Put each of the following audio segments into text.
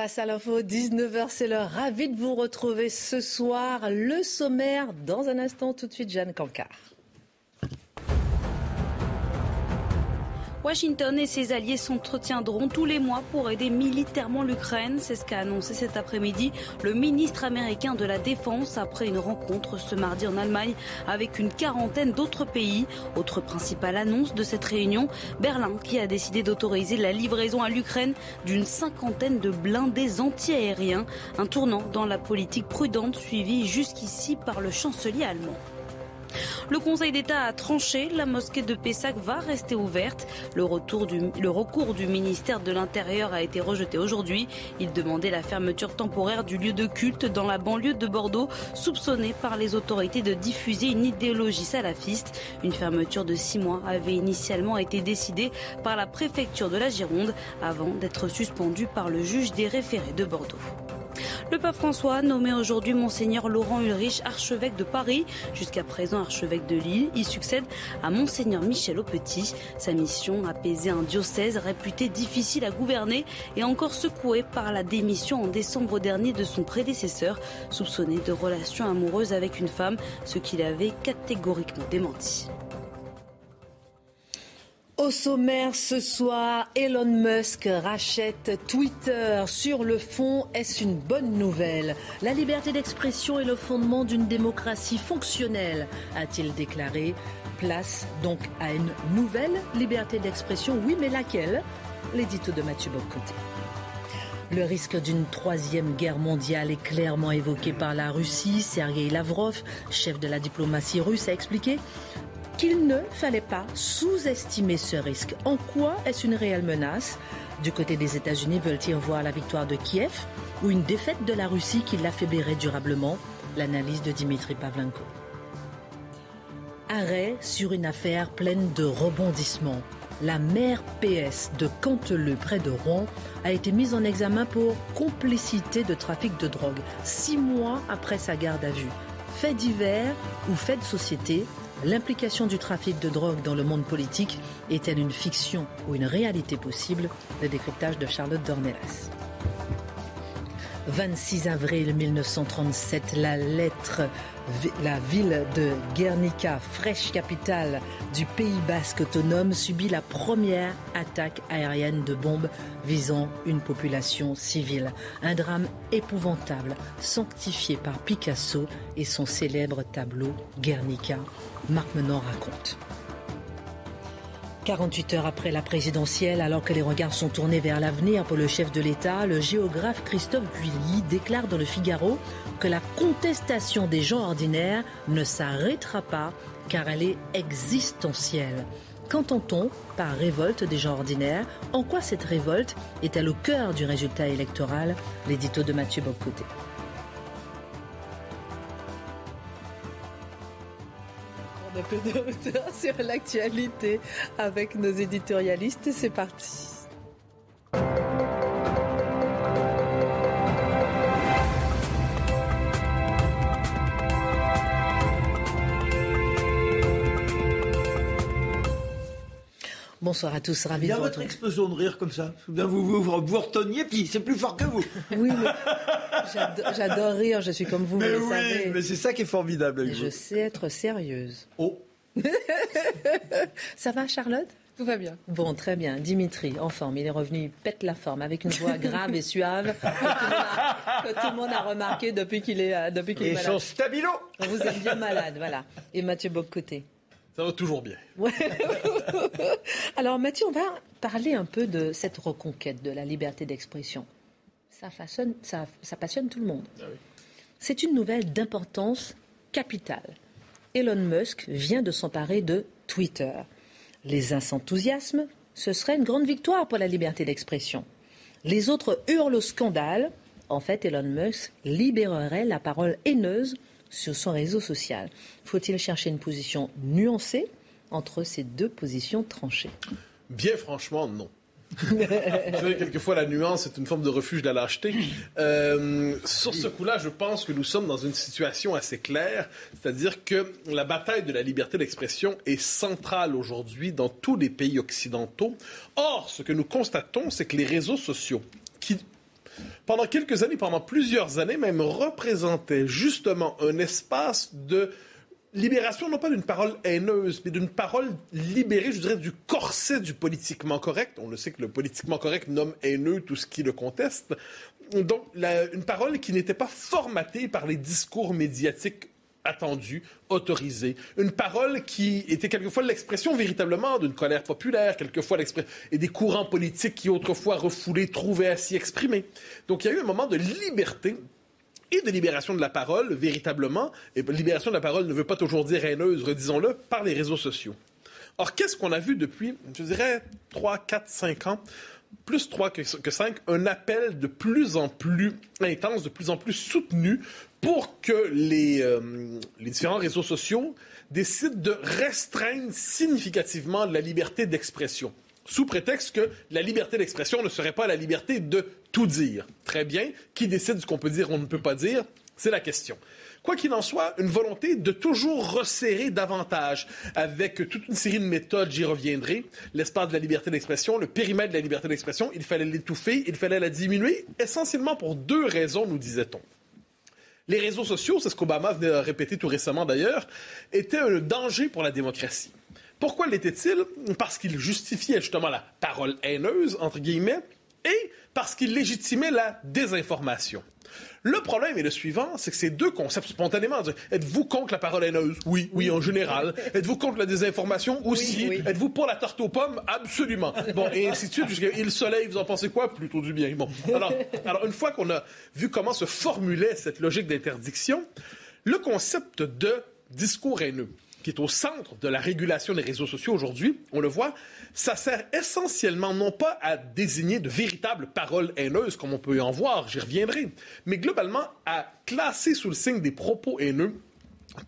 Face à l'info, 19h, c'est l'heure. Ravi de vous retrouver ce soir. Le sommaire, dans un instant, tout de suite, Jeanne Cancard. Washington et ses alliés s'entretiendront tous les mois pour aider militairement l'Ukraine. C'est ce qu'a annoncé cet après-midi le ministre américain de la Défense après une rencontre ce mardi en Allemagne avec une quarantaine d'autres pays. Autre principale annonce de cette réunion, Berlin qui a décidé d'autoriser la livraison à l'Ukraine d'une cinquantaine de blindés antiaériens, un tournant dans la politique prudente suivie jusqu'ici par le chancelier allemand. Le Conseil d'État a tranché, la mosquée de Pessac va rester ouverte. Le, recours du ministère de l'Intérieur a été rejeté aujourd'hui. Il demandait la fermeture temporaire du lieu de culte dans la banlieue de Bordeaux, soupçonné par les autorités de diffuser une idéologie salafiste. Une fermeture de six mois avait initialement été décidée par la préfecture de la Gironde avant d'être suspendue par le juge des référés de Bordeaux. Le pape François nommé aujourd'hui Monseigneur Laurent Ulrich, archevêque de Paris, jusqu'à présent archevêque de Lille. Il succède à Monseigneur Michel Aupetit. Sa mission, apaiser un diocèse réputé difficile à gouverner et encore secoué par la démission en décembre dernier de son prédécesseur, soupçonné de relations amoureuses avec une femme, ce qu'il avait catégoriquement démenti. Au sommaire ce soir, Elon Musk rachète Twitter. Sur le fond, est-ce une bonne nouvelle? La liberté d'expression est le fondement d'une démocratie fonctionnelle, a-t-il déclaré. Place donc à une nouvelle liberté d'expression. Oui, mais laquelle? L'édito de Mathieu Bocoté. Le risque d'une troisième guerre mondiale est clairement évoqué par la Russie. Sergei Lavrov, chef de la diplomatie russe, a expliqué qu'il ne fallait pas sous-estimer ce risque. En quoi est-ce une réelle menace? Du côté des États-Unis, veulent-ils voir la victoire de Kiev ou une défaite de la Russie qui l'affaiblirait durablement? L'analyse de Dimitri Pavlenko. Arrêt sur une affaire pleine de rebondissements. La mère PS de Canteleu, près de Rouen, a été mise en examen pour complicité de trafic de drogue, six mois après sa garde à vue. Fait divers ou fait de société, L'implication du trafic de drogue dans le monde politique est-elle une fiction ou une réalité possible? Le décryptage de Charlotte Dornelas. 26 avril 1937, la lettre, la ville de Guernica, fraîche capitale du Pays basque autonome, subit la première attaque aérienne de bombes visant une population civile. Un drame épouvantable, sanctifié par Picasso et son célèbre tableau Guernica. Marc Menon raconte. 48 heures après la présidentielle, alors que les regards sont tournés vers l'avenir pour le chef de l'État, le géographe Christophe Guilly déclare dans le Figaro que la contestation des gens ordinaires ne s'arrêtera pas car elle est existentielle. Qu'entend-on par révolte des gens ordinaires? En quoi cette révolte est-elle au cœur du résultat électoral? L'édito de Mathieu Bocoté. Un peu de hauteur sur l'actualité avec nos éditorialistes. C'est parti. Bonsoir à tous, ravi de vous votre explosion de rire comme ça. Vous vous, vous, vous puis c'est plus fort que vous. Oui, mais j'adore rire, je suis comme vous, mais vous oui, mais c'est ça qui est formidable avec Je sais être sérieuse. Oh Ça va, Charlotte? Tout va bien. Bon, très bien. Dimitri, en forme. Il est revenu, il pète la forme avec une voix grave et suave que tout le monde a, remarqué depuis qu'il est, euh, depuis qu'il est malade. Et son stabilo Vous êtes bien malade, voilà. Et Mathieu Boccoté ça va toujours bien. Alors Mathieu, on va parler un peu de cette reconquête de la liberté d'expression. Ça, ça, passionne tout le monde. Ah C'est une nouvelle d'importance capitale. Elon Musk vient de s'emparer de Twitter. Les uns s'enthousiasment, ce serait une grande victoire pour la liberté d'expression. Les autres hurlent au scandale. En fait, Elon Musk libérerait la parole haineuse sur son réseau social. Faut-il chercher une position nuancée entre ces deux positions tranchées? Bien franchement, non. Quelquefois, la nuance est une forme de refuge de la lâcheté. Euh, sur ce coup-là, je pense que nous sommes dans une situation assez claire, c'est-à-dire que la bataille de la liberté d'expression est centrale aujourd'hui dans tous les pays occidentaux. Or, ce que nous constatons, c'est que les réseaux sociaux, qui pendant quelques années, pendant plusieurs années même, représentaient justement un espace de libération non pas d'une parole haineuse, mais d'une parole libérée, je dirais, du corset du politiquement correct. On le sait que le politiquement correct nomme haineux tout ce qui le conteste. Donc, une parole qui n'était pas formatée par les discours médiatiques attendus, autorisés. Une parole qui était quelquefois l'expression véritablement d'une colère populaire, quelquefois l'expression et des courants politiques qui autrefois refoulés trouvaient à s'y exprimer. Donc il y a eu un moment de liberté et de libération de la parole, véritablement. Et libération de la parole ne veut pas toujours dire haineuse, redisons-le, par les réseaux sociaux. Or, qu'est-ce qu'on a vu depuis, je dirais, 3, 4, 5 ans? Plus 3 que 5, un appel de plus en plus intense, de plus en plus soutenu pour que les, euh, les différents réseaux sociaux décident de restreindre significativement la liberté d'expression sous prétexte que la liberté d'expression ne serait pas la liberté de tout dire. Très bien. Qui décide ce qu'on peut dire on ne peut pas dire? C'est la question. Quoi qu'il en soit, une volonté de toujours resserrer davantage avec toute une série de méthodes, j'y reviendrai, l'espace de la liberté d'expression, le périmètre de la liberté d'expression, il fallait l'étouffer, il fallait la diminuer, essentiellement pour deux raisons, nous disait-on. Les réseaux sociaux, c'est ce qu'Obama venait de répéter tout récemment d'ailleurs, étaient un danger pour la démocratie. Pourquoi l'était-il? Parce qu'il justifiait justement la parole haineuse, entre guillemets, et parce qu'il légitimait la désinformation. Le problème est le suivant, c'est que ces deux concepts spontanément, êtes-vous contre la parole haineuse? Oui, oui, en général. Êtes-vous contre la désinformation? Aussi. Êtes-vous pour la tarte aux pommes? Absolument. Bon, et ainsi de suite, jusqu'à le soleil, vous en pensez quoi Plutôt du bien. Bon. Alors, alors une fois qu'on a vu comment se formulait cette logique d'interdiction, le concept de discours haineux qui est au centre de la régulation des réseaux sociaux aujourd'hui, on le voit, ça sert essentiellement non pas à désigner de véritables paroles haineuses comme on peut en voir, j'y reviendrai, mais globalement à classer sous le signe des propos haineux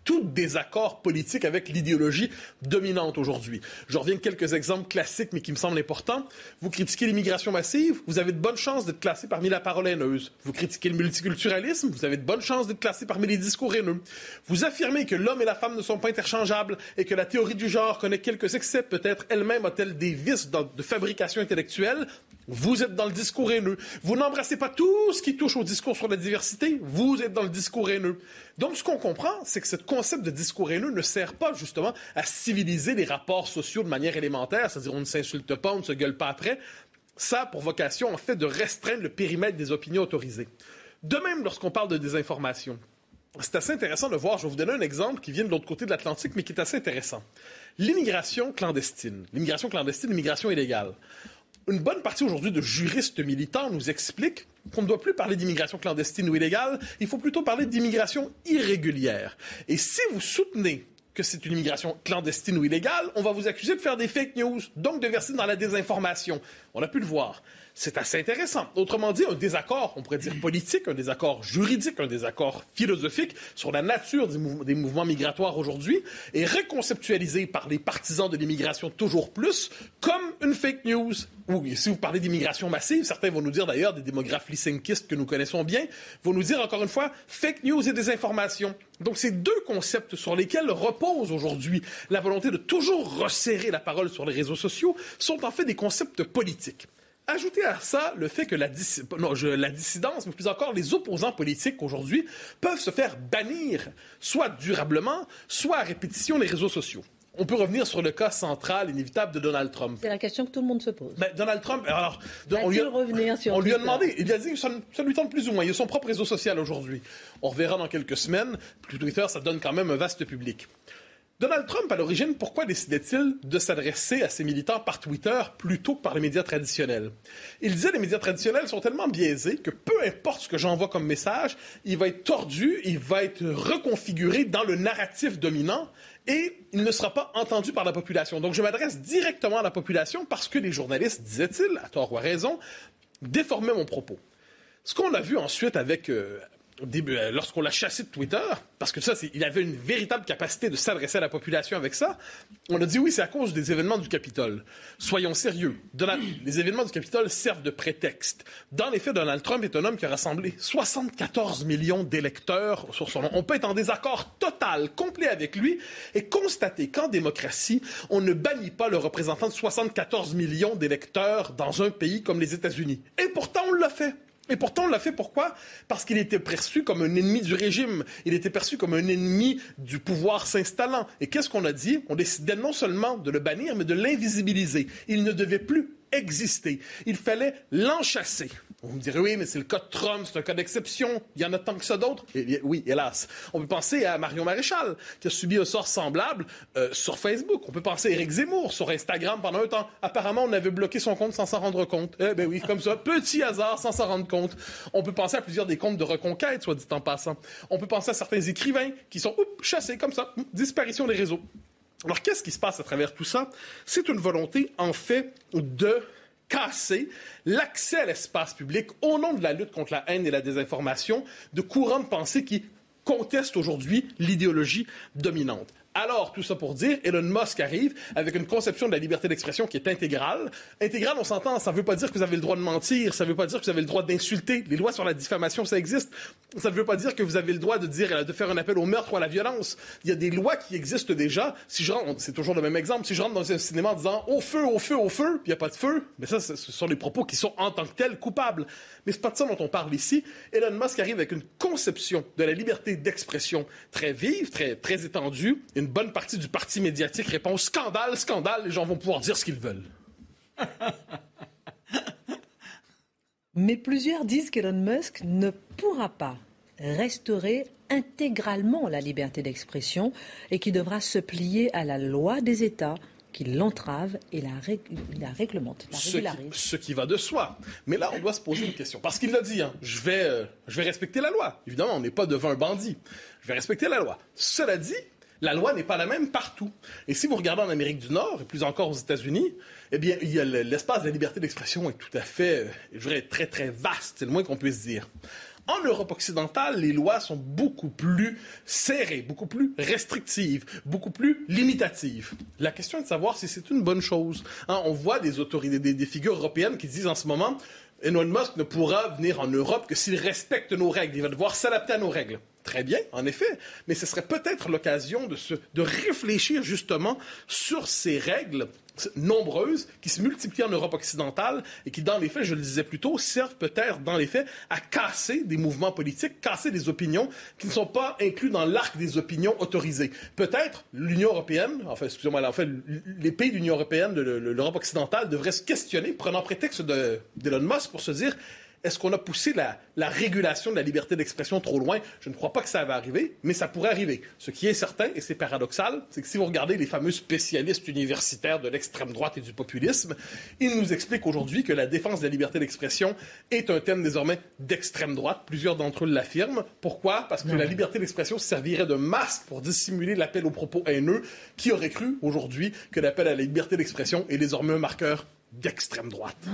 tout désaccord politique avec l'idéologie dominante aujourd'hui. Je reviens avec quelques exemples classiques, mais qui me semblent importants. Vous critiquez l'immigration massive, vous avez de bonnes chances d'être classé parmi la parole haineuse. Vous critiquez le multiculturalisme, vous avez de bonnes chances d'être classé parmi les discours haineux. Vous affirmez que l'homme et la femme ne sont pas interchangeables et que la théorie du genre connaît quelques excès, peut-être elle-même a-t-elle des vices de fabrication intellectuelle. Vous êtes dans le discours haineux. Vous n'embrassez pas tout ce qui touche au discours sur la diversité. Vous êtes dans le discours haineux. Donc, ce qu'on comprend, c'est que ce concept de discours haineux ne sert pas justement à civiliser les rapports sociaux de manière élémentaire, c'est-à-dire on ne s'insulte pas, on ne se gueule pas après. Ça a pour vocation, en fait, de restreindre le périmètre des opinions autorisées. De même, lorsqu'on parle de désinformation, c'est assez intéressant de voir, je vais vous donner un exemple qui vient de l'autre côté de l'Atlantique, mais qui est assez intéressant. L'immigration clandestine. L'immigration clandestine, l'immigration illégale une bonne partie aujourd'hui de juristes militants nous expliquent qu'on ne doit plus parler d'immigration clandestine ou illégale, il faut plutôt parler d'immigration irrégulière. Et si vous soutenez que c'est une immigration clandestine ou illégale, on va vous accuser de faire des fake news, donc de verser dans la désinformation. On a pu le voir c'est assez intéressant. Autrement dit, un désaccord, on pourrait dire politique, un désaccord juridique, un désaccord philosophique sur la nature des, mouvements migratoires aujourd'hui est reconceptualisé par les partisans de l'immigration toujours plus comme une fake news. Ou si vous parlez d'immigration massive, certains vont nous dire d'ailleurs, des démographes lysenkistes que nous connaissons bien, vont nous dire encore une fois fake news et désinformation. Donc ces deux concepts sur lesquels repose aujourd'hui la volonté de toujours resserrer la parole sur les réseaux sociaux sont en fait des concepts politiques. Ajoutez à ça le fait que la, la dissidence, mais plus encore les opposants politiques aujourd'hui, peuvent se faire bannir, soit durablement, soit à répétition les réseaux sociaux. On peut revenir sur le cas central, inévitable de Donald Trump. C'est la question que tout le monde se pose. Ben, Donald Trump, alors, on lui, a, revenir sur on lui a demandé, il a dit que ça, lui tente plus ou moins. Il a son propre réseau social aujourd'hui. On reverra dans quelques semaines. Twitter, ça donne quand même un vaste public. Donald Trump, à l'origine, pourquoi décidait-il de s'adresser à ses militants par Twitter plutôt que par les médias traditionnels? Il disait les médias traditionnels sont tellement biaisés que peu importe ce que j'envoie comme message, il va être tordu, il va être reconfiguré dans le narratif dominant et il ne sera pas entendu par la population. Donc je m'adresse directement à la population parce que les journalistes, disait-il, à tort ou à raison, déformaient mon propos. Ce qu'on a vu ensuite avec, euh, lorsqu'on l'a chassé de Twitter, parce que ça, il avait une véritable capacité de s'adresser à la population avec ça, on a dit oui, c'est à cause des événements du Capitole. Soyons sérieux. les événements du Capitole servent de prétexte. Dans les faits, Donald Trump est un homme qui a rassemblé 74 millions d'électeurs sur son nom. On peut être en désaccord total, complet avec lui et constater qu'en démocratie, on ne bannit pas le représentant de 74 millions d'électeurs dans un pays comme les États-Unis. Et pourtant, on l'a fait. Et pourtant, on l'a fait pourquoi? Parce qu'il était perçu comme un ennemi du régime. Il était perçu comme un ennemi du pouvoir s'installant. Et qu'est-ce qu'on a dit? On décidait non seulement de le bannir, mais de l'invisibiliser. Il ne devait plus exister. Il fallait l'enchasser. Vous me direz, oui, mais c'est le cas de Trump, c'est un cas d'exception. Il y en a tant que ça d'autres. Oui, hélas. On peut penser à Marion Maréchal, qui a subi un sort semblable euh, sur Facebook. On peut penser à Éric Zemmour sur Instagram pendant un temps. Apparemment, on avait bloqué son compte sans s'en rendre compte. Eh ben oui, comme ça, petit hasard sans s'en rendre compte. On peut penser à plusieurs des comptes de reconquête, soit dit en passant. On peut penser à certains écrivains qui sont chassés comme ça, disparition des réseaux. Alors, qu'est-ce qui se passe à travers tout ça? C'est une volonté, en fait, de casser l'accès à l'espace public au nom de la lutte contre la haine et la désinformation de courants de pensée qui contestent aujourd'hui l'idéologie dominante. Alors, tout ça pour dire, Elon Musk arrive avec une conception de la liberté d'expression qui est intégrale. Intégrale, on s'entend, ça ne veut pas dire que vous avez le droit de mentir, ça ne veut pas dire que vous avez le droit d'insulter. Les lois sur la diffamation, ça existe. Ça ne veut pas dire que vous avez le droit de dire, de faire un appel au meurtre ou à la violence. Il y a des lois qui existent déjà. Si je rentre, c'est toujours le même exemple, si je rentre dans un cinéma en disant au feu, au feu, au feu, il n'y a pas de feu, mais ça, ce sont les propos qui sont en tant que tels coupables. Mais c'est pas de ça dont on parle ici. Elon Musk arrive avec une conception de la liberté d'expression très vive, très, très étendue. Une bonne partie du parti médiatique répond scandale, scandale, les gens vont pouvoir dire ce qu'ils veulent. Mais plusieurs disent qu'Elon Musk ne pourra pas restaurer intégralement la liberté d'expression et qu'il devra se plier à la loi des États qui l'entrave et la, réglemente, la. Ce qui, va de soi. Mais là, on doit se poser une question. Parce qu'il l'a dit, hein, je, vais, euh, je vais respecter la loi. Évidemment, on n'est pas devant un bandit. Je vais respecter la loi. Cela dit, la loi n'est pas la même partout. Et si vous regardez en Amérique du Nord, et plus encore aux États-Unis, eh bien, l'espace de la liberté d'expression est tout à fait, euh, je dirais, très, très vaste. C'est le moins qu'on puisse dire. En Europe occidentale, les lois sont beaucoup plus serrées, beaucoup plus restrictives, beaucoup plus limitatives. La question est de savoir si c'est une bonne chose. Hein, on voit des autorités, des, figures européennes qui disent en ce moment Elon Musk ne pourra venir en Europe que s'il respecte nos règles. Il va devoir s'adapter à nos règles. Très bien, en effet, mais ce serait peut-être l'occasion de, réfléchir justement sur ces règles nombreuses qui se multiplient en Europe occidentale et qui, dans les faits, je le disais plus tôt, servent peut-être, dans les faits, à casser des mouvements politiques, casser des opinions qui ne sont pas inclus dans l'arc des opinions autorisées. Peut-être l'Union européenne, enfin, excusez-moi, en fait, les pays de l'Union européenne, de l'Europe occidentale, devraient se questionner, prenant prétexte d'Elon Musk, pour se dire est-ce qu'on a poussé la, régulation de la liberté d'expression trop loin? Je ne crois pas que ça va arriver, mais ça pourrait arriver. Ce qui est certain, et c'est paradoxal, c'est que si vous regardez les fameux spécialistes universitaires de l'extrême droite et du populisme, ils nous expliquent aujourd'hui que la défense de la liberté d'expression est un thème désormais d'extrême droite. Plusieurs d'entre eux l'affirment. Pourquoi? Parce que la liberté d'expression servirait de masque pour dissimuler l'appel aux propos haineux. Qui aurait cru aujourd'hui que l'appel à la liberté d'expression est désormais un marqueur d'extrême droite?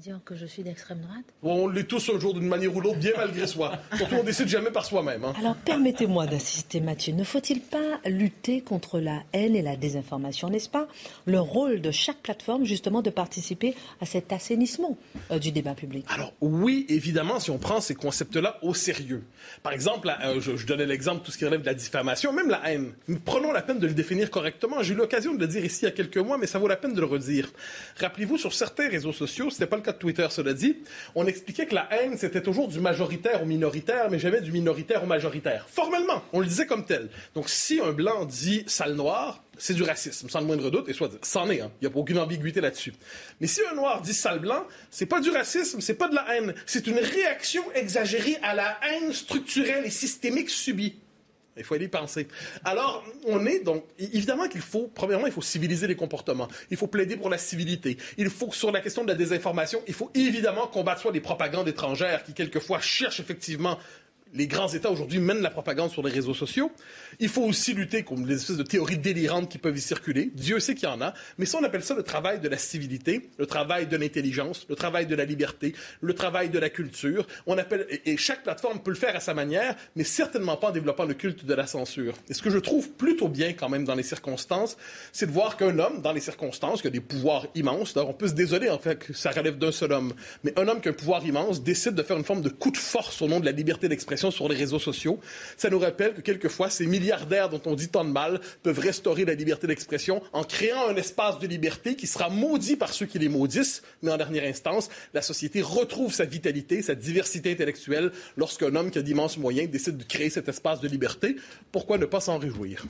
Dire que je suis d'extrême droite On l'est tous un jour d'une manière ou l'autre, bien malgré soi. Surtout, on décide jamais par soi-même. Hein. Alors, permettez-moi d'insister, Mathieu. Ne faut-il pas lutter contre la haine et la désinformation, n'est-ce pas? Le rôle de chaque plateforme, justement, de participer à cet assainissement euh, du débat public. Alors, oui, évidemment, si on prend ces concepts-là au sérieux. Par exemple, euh, je, donnais l'exemple, tout ce qui relève de la diffamation, même la haine. prenons la peine de le définir correctement. J'ai eu l'occasion de le dire ici il y a quelques mois, mais ça vaut la peine de le redire. Rappelez-vous, sur certains réseaux sociaux, c'était pas le cas Twitter, cela dit, on expliquait que la haine, c'était toujours du majoritaire au minoritaire, mais jamais du minoritaire au majoritaire. Formellement, on le disait comme tel. Donc, si un blanc dit sale noir, c'est du racisme, sans le moindre doute, et soit c'en est, hein. il n'y a aucune ambiguïté là-dessus. Mais si un noir dit sale blanc, c'est pas du racisme, c'est pas de la haine, c'est une réaction exagérée à la haine structurelle et systémique subie. Il faut aller y penser. Alors, on est donc, évidemment qu'il faut, premièrement, il faut civiliser les comportements. Il faut plaider pour la civilité. Il faut, sur la question de la désinformation, il faut évidemment combattre soit les propagandes étrangères qui, quelquefois, cherchent effectivement les grands États aujourd'hui mènent la propagande sur les réseaux sociaux. Il faut aussi lutter contre les espèces de théories délirantes qui peuvent y circuler. Dieu sait qu'il y en a. Mais ça, on appelle ça le travail de la civilité, le travail de l'intelligence, le travail de la liberté, le travail de la culture. On appelle, et chaque plateforme peut le faire à sa manière, mais certainement pas en développant le culte de la censure. Et ce que je trouve plutôt bien quand même dans les circonstances, c'est de voir qu'un homme, dans les circonstances, qui a des pouvoirs immenses, on peut se désoler en fait que ça relève d'un seul homme, mais un homme qui a un pouvoir immense décide de faire une forme de coup de force au nom de la liberté d'expression sur les réseaux sociaux. Ça nous rappelle que quelquefois, ces milliardaires dont on dit tant de mal peuvent restaurer la liberté d'expression en créant un espace de liberté qui sera maudit par ceux qui les maudissent, mais en dernière instance, la société retrouve sa vitalité, sa diversité intellectuelle lorsqu'un homme qui a d'immenses moyens décide de créer cet espace de liberté. Pourquoi ne pas s'en réjouir?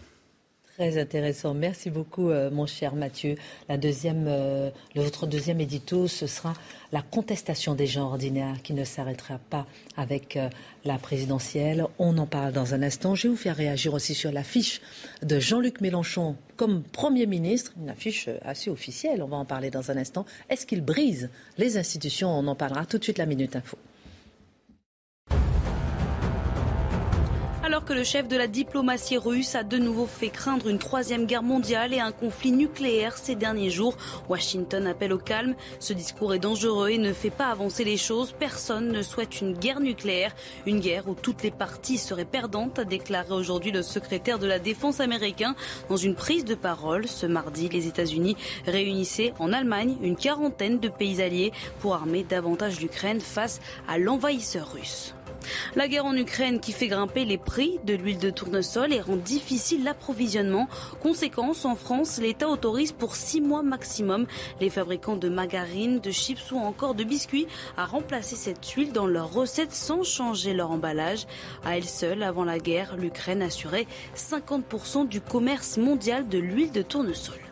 Très intéressant. Merci beaucoup, euh, mon cher Mathieu. La deuxième, euh, votre deuxième édito, ce sera la contestation des gens ordinaires qui ne s'arrêtera pas avec euh, la présidentielle. On en parle dans un instant. Je vais vous faire réagir aussi sur l'affiche de Jean-Luc Mélenchon comme Premier ministre, une affiche assez officielle. On va en parler dans un instant. Est-ce qu'il brise les institutions? On en parlera tout de suite la Minute Info. Alors que le chef de la diplomatie russe a de nouveau fait craindre une troisième guerre mondiale et un conflit nucléaire ces derniers jours, Washington appelle au calme. Ce discours est dangereux et ne fait pas avancer les choses. Personne ne souhaite une guerre nucléaire, une guerre où toutes les parties seraient perdantes, a déclaré aujourd'hui le secrétaire de la Défense américain dans une prise de parole. Ce mardi, les États-Unis réunissaient en Allemagne une quarantaine de pays alliés pour armer davantage l'Ukraine face à l'envahisseur russe. La guerre en Ukraine qui fait grimper les prix de l'huile de tournesol et rend difficile l'approvisionnement. Conséquence, en France, l'État autorise pour six mois maximum les fabricants de margarine, de chips ou encore de biscuits à remplacer cette huile dans leurs recettes sans changer leur emballage. À elle seule, avant la guerre, l'Ukraine assurait 50% du commerce mondial de l'huile de tournesol.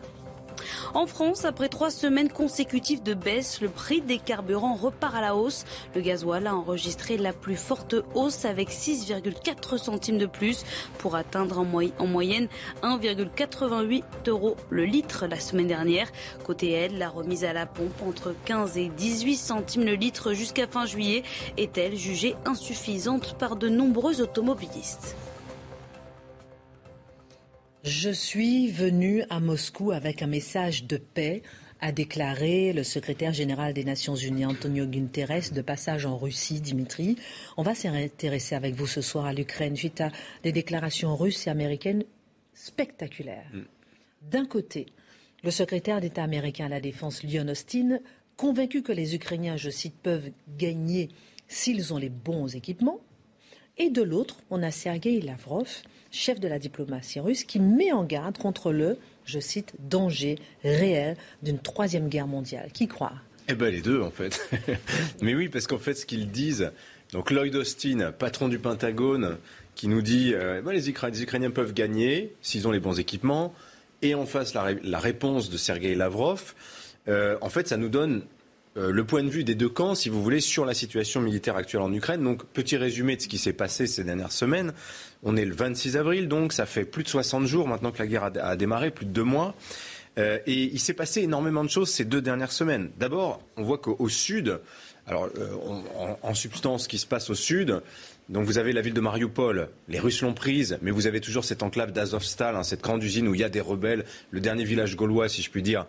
En France, après trois semaines consécutives de baisse, le prix des carburants repart à la hausse. Le gasoil a enregistré la plus forte hausse avec 6,4 centimes de plus pour atteindre en, moyenne 1,88 euros le litre la semaine dernière. Côté aide, la remise à la pompe entre 15 et 18 centimes le litre jusqu'à fin juillet est-elle jugée insuffisante par de nombreux automobilistes. Je suis venu à Moscou avec un message de paix, a déclaré le secrétaire général des Nations Unies, Antonio Guterres, de passage en Russie, Dimitri. On va s'intéresser avec vous ce soir à l'Ukraine suite à des déclarations russes et américaines spectaculaires. Mm. D'un côté, le secrétaire d'État américain à la Défense, Lyon Austin, convaincu que les Ukrainiens, je cite, peuvent gagner s'ils ont les bons équipements. Et de l'autre, on a Sergei Lavrov, chef de la diplomatie russe, qui met en garde contre le, je cite, danger réel d'une troisième guerre mondiale. Qui croit? Eh bien, les deux, en fait. Mais oui, parce qu'en fait, ce qu'ils disent, donc Lloyd Austin, patron du Pentagone, qui nous dit euh, bah, les, Ukrainiens peuvent gagner s'ils ont les bons équipements, et en face la, réponse de Sergei Lavrov, euh, en fait, ça nous donne euh, le point de vue des deux camps, si vous voulez, sur la situation militaire actuelle en Ukraine. Donc, petit résumé de ce qui s'est passé ces dernières semaines. On est le 26 avril, donc ça fait plus de 60 jours maintenant que la guerre a, démarré, plus de deux mois. Euh, et il s'est passé énormément de choses ces deux dernières semaines. D'abord, on voit qu'au sud, alors euh, en, substance, ce qui se passe au sud, donc vous avez la ville de Mariupol, les Russes l'ont prise, mais vous avez toujours cette enclave d'Azovstal, hein, cette grande usine où il y a des rebelles, le dernier village gaulois, si je puis dire,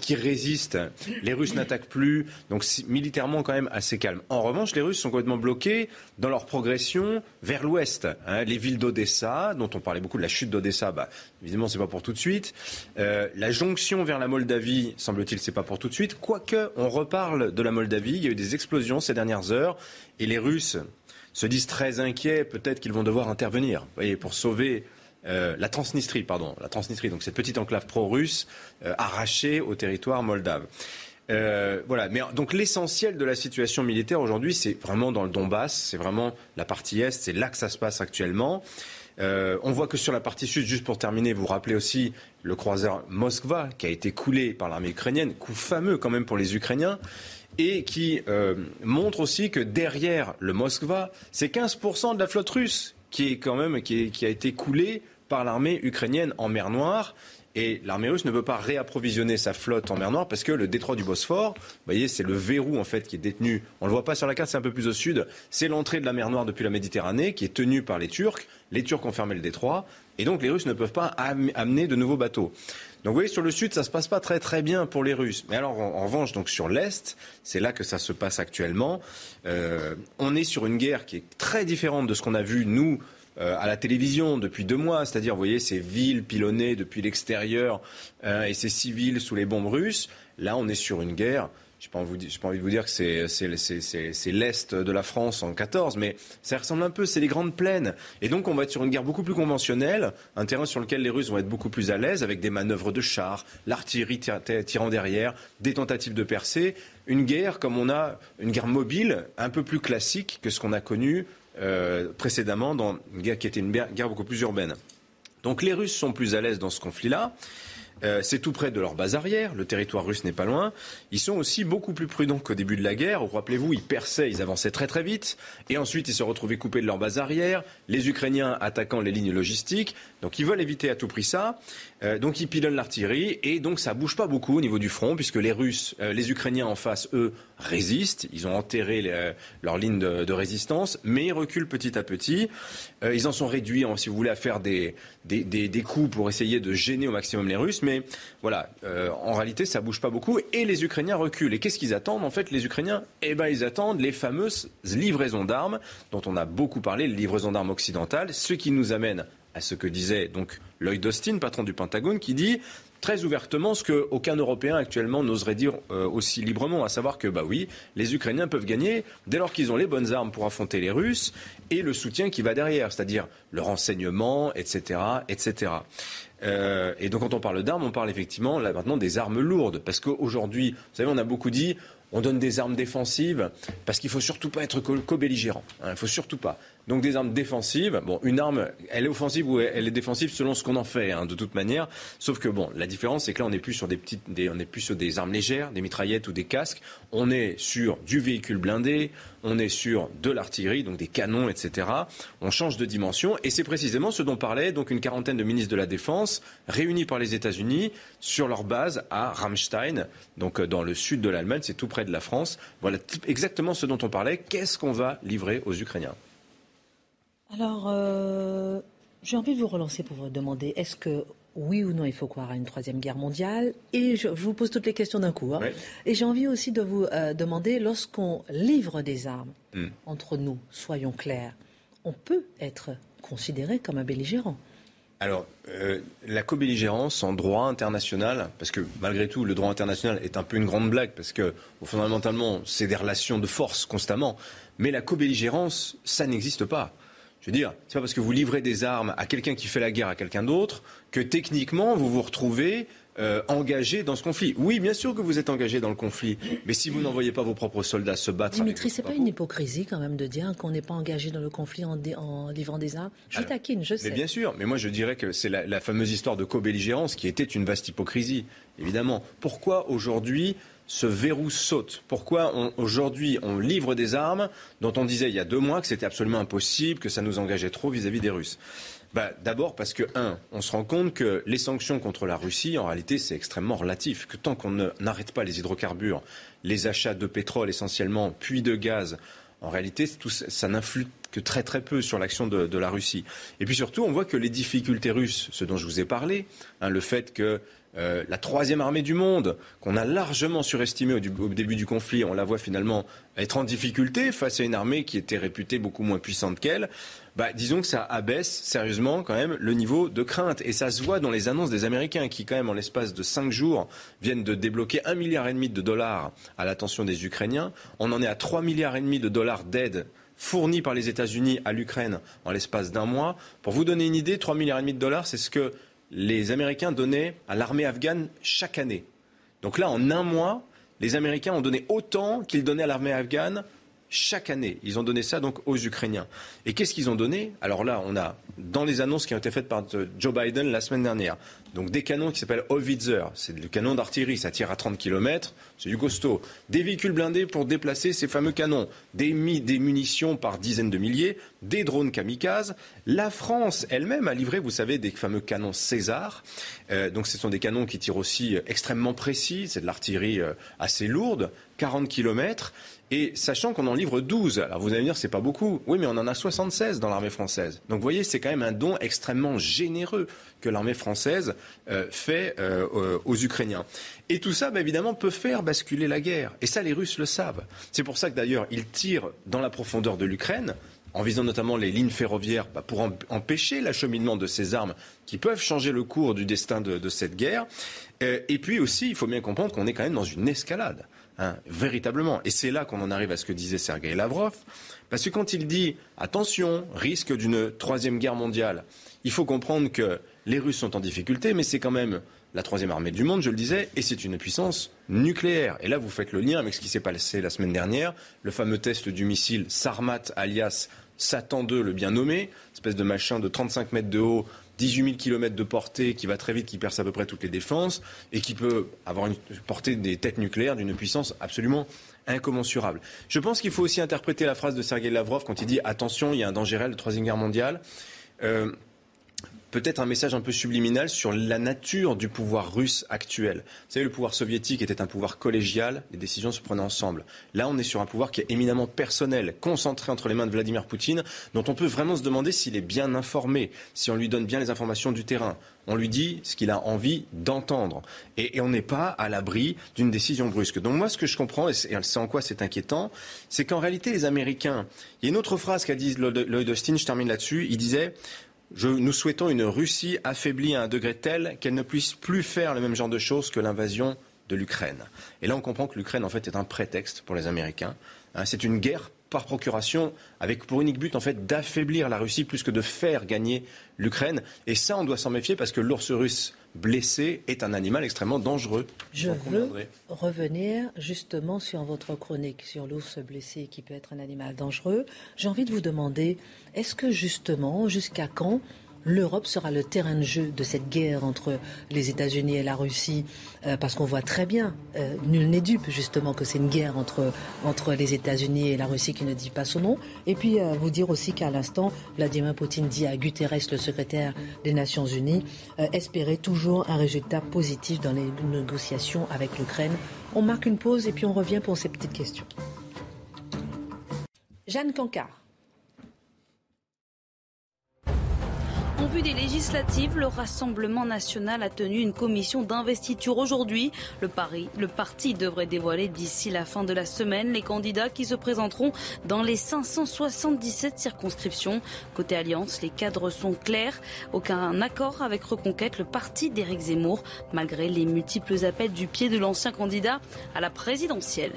qui résistent. Les Russes n'attaquent plus, donc militairement quand même assez calme. En revanche, les Russes sont complètement bloqués dans leur progression vers l'ouest. Hein. les villes d'Odessa, dont on parlait beaucoup de la chute d'Odessa, bah, évidemment c'est pas pour tout de suite. Euh, la jonction vers la Moldavie, semble-t-il, c'est pas pour tout de suite. Quoique on reparle de la Moldavie, il y a eu des explosions ces dernières heures, et les Russes se disent très inquiets, peut-être qu'ils vont devoir intervenir, pour sauver euh, la Transnistrie, pardon, la Transnistrie, donc cette petite enclave pro-russe euh, arrachée au territoire moldave. Euh, voilà, mais donc l'essentiel de la situation militaire aujourd'hui, c'est vraiment dans le Donbass, c'est vraiment la partie est, c'est là que ça se passe actuellement. on voit que sur la partie sud, juste pour terminer, vous rappelez aussi le croiseur Moskva qui a été coulé par l'armée ukrainienne, coup fameux quand même pour les Ukrainiens, et qui montre aussi que derrière le Moskva, c'est 15% de la flotte russe qui est quand même qui, qui a été coulé par l'armée ukrainienne en mer Noire. Et l'armée russe ne peut pas réapprovisionner sa flotte en mer Noire parce que le détroit du Bosphore, vous voyez, c'est le verrou en fait qui est détenu. On le voit pas sur la carte, c'est un peu plus au sud. C'est l'entrée de la mer Noire depuis la Méditerranée qui est tenue par les Turcs. Les Turcs ont fermé le détroit et donc les Russes ne peuvent pas amener de nouveaux bateaux. Donc vous voyez, sur le sud, ça se passe pas très très bien pour les Russes. Mais alors, en, revanche, donc sur l'est, c'est là que ça se passe actuellement. Euh, on est sur une guerre qui est très différente de ce qu'on a vu nous euh, à la télévision depuis deux mois, c'est-à-dire, vous voyez, ces villes pilonnées depuis l'extérieur euh, et ces civils sous les bombes russes. Là, on est sur une guerre. Je n'ai pas, envie de vous dire que c'est l'Est de la France en 14, mais ça ressemble un peu, c'est les grandes plaines. Et donc on va être sur une guerre beaucoup plus conventionnelle, un terrain sur lequel les Russes vont être beaucoup plus à l'aise, avec des manœuvres de chars, l'artillerie tirant derrière, des tentatives de percée. Une guerre comme on a, une guerre mobile, un peu plus classique que ce qu'on a connu euh, précédemment dans une guerre qui était une guerre beaucoup plus urbaine. Donc les Russes sont plus à l'aise dans ce conflit-là. Euh, c'est tout près de leur base arrière, le territoire russe n'est pas loin. Ils sont aussi beaucoup plus prudents qu'au début de la guerre. Rappelez-vous, ils perçaient, ils avançaient très très vite, et ensuite ils se retrouvaient coupés de leur base arrière, les Ukrainiens attaquant les lignes logistiques. Donc ils veulent éviter à tout prix ça. Euh, donc ils pilonnent l'artillerie et donc ça bouge pas beaucoup au niveau du front puisque les Russes, euh, les Ukrainiens en face, eux, résistent. Ils ont enterré euh, leur ligne de, résistance, mais ils reculent petit à petit. ils en sont réduits, si vous voulez, à faire des, des, des, coups pour essayer de gêner au maximum les Russes. Mais voilà, en réalité, ça bouge pas beaucoup et les Ukrainiens reculent. Et qu'est-ce qu'ils attendent En fait, les Ukrainiens, eh ben, ils attendent les fameuses livraisons d'armes dont on a beaucoup parlé, les livraisons d'armes occidentales, ce qui nous amène à ce que disait donc Lloyd Austin, patron du Pentagone, qui dit très ouvertement ce qu'aucun Européen actuellement n'oserait dire euh, aussi librement, à savoir que, bah oui, les Ukrainiens peuvent gagner dès lors qu'ils ont les bonnes armes pour affronter les Russes et le soutien qui va derrière, c'est-à-dire le renseignement, etc., etc. Euh, et donc quand on parle d'armes, on parle effectivement là maintenant des armes lourdes, parce qu'aujourd'hui, vous savez, on a beaucoup dit, on donne des armes défensives parce qu'il faut surtout pas être co-belligérant. Hein, il faut surtout pas. Donc des armes défensives. Bon, une arme, elle est offensive ou elle est défensive selon ce qu'on en fait, hein, de toute manière. Sauf que bon, la différence, c'est que là, on n'est plus sur des petites, on est plus sur des armes légères, des mitraillettes ou des casques. On est sur du véhicule blindé, on est sur de l'artillerie, donc des canons, etc. On change de dimension, et c'est précisément ce dont parlait donc une quarantaine de ministres de la Défense réunis par les États-Unis sur leur base à Ramstein, donc euh, dans le sud de l'Allemagne, c'est tout près de la France. Voilà exactement ce dont on parlait. Qu'est-ce qu'on va livrer aux Ukrainiens? Alors, euh, j'ai envie de vous relancer pour vous demander, est-ce que oui ou non, il faut croire à une troisième guerre mondiale? Et je, vous pose toutes les questions d'un coup. Hein. Et j'ai envie aussi de vous euh, demander, lorsqu'on livre des armes hmm. entre nous, soyons clairs, on peut être considéré comme un belligérant? Alors, euh, la co-belligérance en droit international, parce que malgré tout, le droit international est un peu une grande blague, parce que fondamentalement, c'est des relations de force constamment, mais la co-belligérance, ça n'existe pas. Je veux dire, c'est pas parce que vous livrez des armes à quelqu'un qui fait la guerre à quelqu'un d'autre que techniquement vous vous retrouvez euh, engagé dans ce conflit. Oui, bien sûr que vous êtes engagé dans le conflit, mais si vous n'envoyez pas vos propres soldats se battre. Dimitri, c'est pas, pas une hypocrisie quand même de dire qu'on n'est pas engagé dans le conflit en, en livrant des armes? Je taquine, je sais. Mais bien sûr, mais moi je dirais que c'est la, la fameuse histoire de co-belligérance qui était une vaste hypocrisie, évidemment. Pourquoi aujourd'hui ce verrou saute Pourquoi aujourd'hui on livre des armes dont on disait il y a deux mois que c'était absolument impossible, que ça nous engageait trop vis-à-vis des Russes? Bah, D'abord parce que, un, on se rend compte que les sanctions contre la Russie, en réalité, c'est extrêmement relatif. Que tant qu'on n'arrête pas les hydrocarbures, les achats de pétrole essentiellement, puis de gaz, en réalité, tout ça, n'influe que très très peu sur l'action de, la Russie. Et puis surtout, on voit que les difficultés russes, ce dont je vous ai parlé, hein, le fait que euh, la troisième armée du monde, qu'on a largement surestimée au, début du conflit, on la voit finalement être en difficulté face à une armée qui était réputée beaucoup moins puissante qu'elle. Bah, disons que ça abaisse sérieusement quand même le niveau de crainte. Et ça se voit dans les annonces des Américains qui, quand même, en l'espace de cinq jours, viennent de débloquer un milliard et demi de dollars à l'attention des Ukrainiens. On en est à trois milliards et demi de dollars d'aide fournis par les États-Unis à l'Ukraine en l'espace d'un mois. Pour vous donner une idée, trois milliards et demi de dollars, c'est ce que les Américains donnaient à l'armée afghane chaque année. Donc là, en un mois, les Américains ont donné autant qu'ils donnaient à l'armée afghane chaque année. Ils ont donné ça donc aux Ukrainiens. Et qu'est-ce qu'ils ont donné? Alors là, on a dans les annonces qui ont été faites par Joe Biden la semaine dernière, Donc des canons qui s'appellent Howitzer, c'est le canon d'artillerie, ça tire à 30 km, c'est du costaud. Des véhicules blindés pour déplacer ces fameux canons, des, munitions par dizaines de milliers, des drones kamikazes. La France elle-même a livré, vous savez, des fameux canons César. Euh, donc ce sont des canons qui tirent aussi extrêmement précis, c'est de l'artillerie euh, assez lourde, 40 km. Et sachant qu'on en livre 12, alors vous allez me dire c'est pas beaucoup, oui mais on en a 76 dans l'armée française. Donc vous voyez c'est quand même un don extrêmement généreux que l'armée française euh, fait euh, aux Ukrainiens. Et tout ça, bah, évidemment, peut faire basculer la guerre. Et ça, les Russes le savent. C'est pour ça que d'ailleurs, ils tirent dans la profondeur de l'Ukraine, en visant notamment les lignes ferroviaires bah, pour empêcher l'acheminement de ces armes qui peuvent changer le cours du destin de, cette guerre. Euh, et puis aussi, il faut bien comprendre qu'on est quand même dans une escalade. Hein, véritablement. Et c'est là qu'on en arrive à ce que disait Sergei Lavrov, parce que quand il dit attention, risque d'une troisième guerre mondiale, il faut comprendre que les Russes sont en difficulté, mais c'est quand même la troisième armée du monde, je le disais, et c'est une puissance nucléaire. Et là, vous faites le lien avec ce qui s'est passé la semaine dernière, le fameux test du missile Sarmat alias Satan 2, le bien nommé, espèce de machin de 35 mètres de haut 18 000 km de portée, qui va très vite, qui perce à peu près toutes les défenses, et qui peut avoir une portée des têtes nucléaires d'une puissance absolument incommensurable. Je pense qu'il faut aussi interpréter la phrase de Sergei Lavrov quand il dit attention, il y a un danger réel de Troisième Guerre mondiale. Euh, peut-être un message un peu subliminal sur la nature du pouvoir russe actuel. Vous savez, le pouvoir soviétique était un pouvoir collégial, les décisions se prenaient ensemble. Là, on est sur un pouvoir qui est éminemment personnel, concentré entre les mains de Vladimir Poutine, dont on peut vraiment se demander s'il est bien informé, si on lui donne bien les informations du terrain. On lui dit ce qu'il a envie d'entendre. Et, on n'est pas à l'abri d'une décision brusque. Donc moi, ce que je comprends, et c'est en quoi c'est inquiétant, c'est qu'en réalité, les Américains... Il y a une autre phrase qu'a dit Lloyd Austin, je termine là-dessus, il disait nous souhaitons une Russie affaiblie à un degré tel qu'elle ne puisse plus faire le même genre de choses que l'invasion de l'Ukraine. Et là, on comprend que l'Ukraine, en fait, est un prétexte pour les Américains. Hein, c'est une guerre par procuration, avec pour unique but, en fait, d'affaiblir la Russie plus que de faire gagner l'Ukraine. Et ça, on doit s'en méfier parce que l'ours russe blessé est un animal extrêmement dangereux. Je veux revenir justement sur votre chronique sur l'ours blessé qui peut être un animal dangereux. J'ai envie de vous demander, est-ce que justement, jusqu'à quand l'Europe sera le terrain de jeu de cette guerre entre les États-Unis et la Russie, euh, parce qu'on voit très bien, euh, nul n'est dupe justement que c'est une guerre entre, entre les États-Unis et la Russie qui ne dit pas son nom. Et puis euh, vous dire aussi qu'à l'instant, Vladimir Poutine dit à Guterres, le secrétaire des Nations Unies, espérer toujours un résultat positif dans les négociations avec l'Ukraine. On marque une pause et puis on revient pour ces petites questions. Jeanne Cancard. En vue des législatives, le Rassemblement national a tenu une commission d'investiture aujourd'hui. Le, parti devrait dévoiler d'ici la fin de la semaine les candidats qui se présenteront dans les 577 circonscriptions. Côté Alliance, les cadres sont clairs. Aucun accord avec Reconquête, le parti d'Éric Zemmour, malgré les multiples appels du pied de l'ancien candidat à la présidentielle.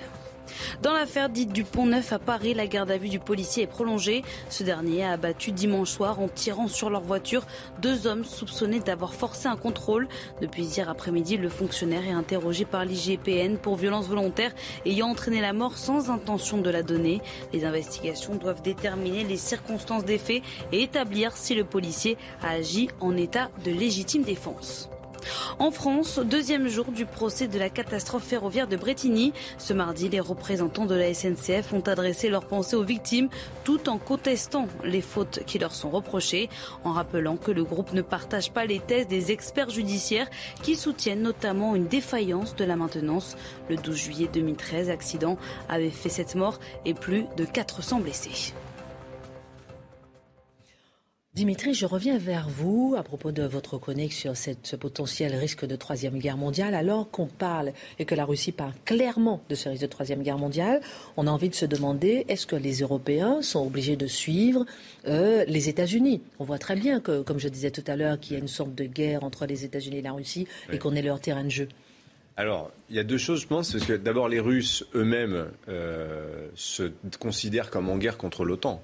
Dans l'affaire dite du Pont Neuf à Paris, la garde à vue du policier est prolongée. Ce dernier a abattu dimanche soir en tirant sur leur voiture deux hommes soupçonnés d'avoir forcé un contrôle. Depuis hier après-midi, le fonctionnaire est interrogé par l'IGPN pour violence volontaire ayant entraîné la mort sans intention de la donner. Les investigations doivent déterminer les circonstances des faits et établir si le policier a agi en état de légitime défense. En France, deuxième jour du procès de la catastrophe ferroviaire de Bretigny. Ce mardi, les représentants de la SNCF ont adressé leurs pensées aux victimes tout en contestant les fautes qui leur sont reprochées, en rappelant que le groupe ne partage pas les thèses des experts judiciaires qui soutiennent notamment une défaillance de la maintenance. Le 12 juillet 2013, accident avait fait cette mort et plus de 400 blessés. Dimitri, je reviens vers vous à propos de votre chronique sur ce potentiel risque de troisième guerre mondiale. Alors qu'on parle et que la Russie parle clairement de ce risque de troisième guerre mondiale, on a envie de se demander est-ce que les Européens sont obligés de suivre euh, les États-Unis? On voit très bien que, comme je disais tout à l'heure, qu'il y a une sorte de guerre entre les États-Unis et la Russie et qu'on est leur terrain de jeu. Alors, il y a deux choses, je pense, parce que d'abord, les Russes eux-mêmes euh, se considèrent comme en guerre contre l'OTAN.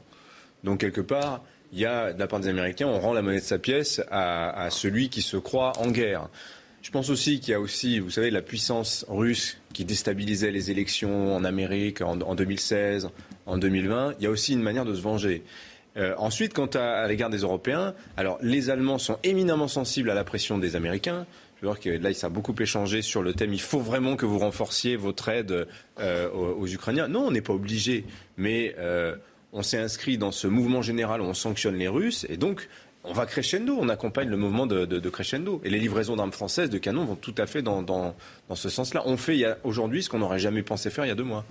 Donc, quelque part, il y a, de la part des Américains, on rend la monnaie de sa pièce à, celui qui se croit en guerre. Je pense aussi qu'il y a aussi, vous savez, la puissance russe qui déstabilisait les élections en Amérique en, 2016, en 2020. Il y a aussi une manière de se venger. Euh, ensuite, quant à, l'égard des Européens, alors les Allemands sont éminemment sensibles à la pression des Américains. Je veux voir que là, ça a beaucoup échangé sur le thème. Il faut vraiment que vous renforciez votre aide euh, aux, Ukrainiens. Non, on n'est pas obligé, mais euh, on s'est inscrit dans ce mouvement général où on sanctionne les Russes, et donc on va crescendo, on accompagne le mouvement de, crescendo. Et les livraisons d'armes françaises, de canons, vont tout à fait dans, dans ce sens-là. On fait aujourd'hui ce qu'on n'aurait jamais pensé faire il y a deux mois.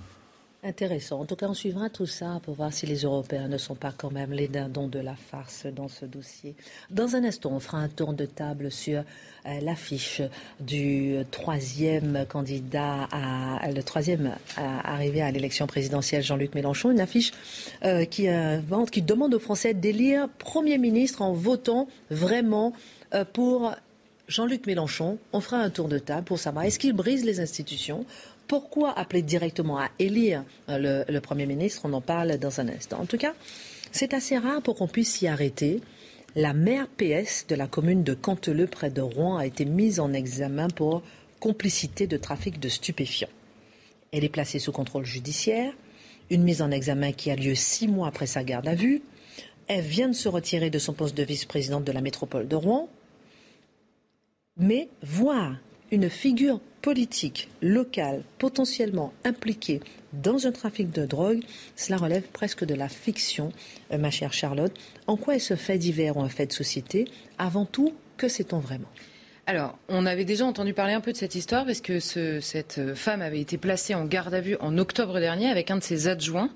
Intéressant. En tout cas, on suivra tout ça pour voir si les Européens ne sont pas quand même les dindons de la farce dans ce dossier. Dans un instant, on fera un tour de table sur euh, l'affiche du troisième candidat, à, le troisième arrivé à l'élection présidentielle, Jean-Luc Mélenchon. Une affiche euh, qui, qui demande aux Français d'élire Premier ministre en votant vraiment euh, pour Jean-Luc Mélenchon. On fera un tour de table pour savoir est-ce qu'il brise les institutions pourquoi appeler directement à élire euh, le, Premier ministre On en parle dans un instant. En tout cas, c'est assez rare pour qu'on puisse s'y arrêter. La maire PS de la commune de Canteleu, près de Rouen, a été mise en examen pour complicité de trafic de stupéfiants. Elle est placée sous contrôle judiciaire. Une mise en examen qui a lieu six mois après sa garde à vue. Elle vient de se retirer de son poste de vice-présidente de la métropole de Rouen. Mais voir une figure politique locale potentiellement impliquée dans un trafic de drogue, cela relève presque de la fiction, euh, ma chère Charlotte. En quoi est ce fait divers ou un fait de société Avant tout, que sait-on vraiment? Alors, on avait déjà entendu parler un peu de cette histoire parce que cette femme avait été placée en garde à vue en octobre dernier avec un de ses adjoints.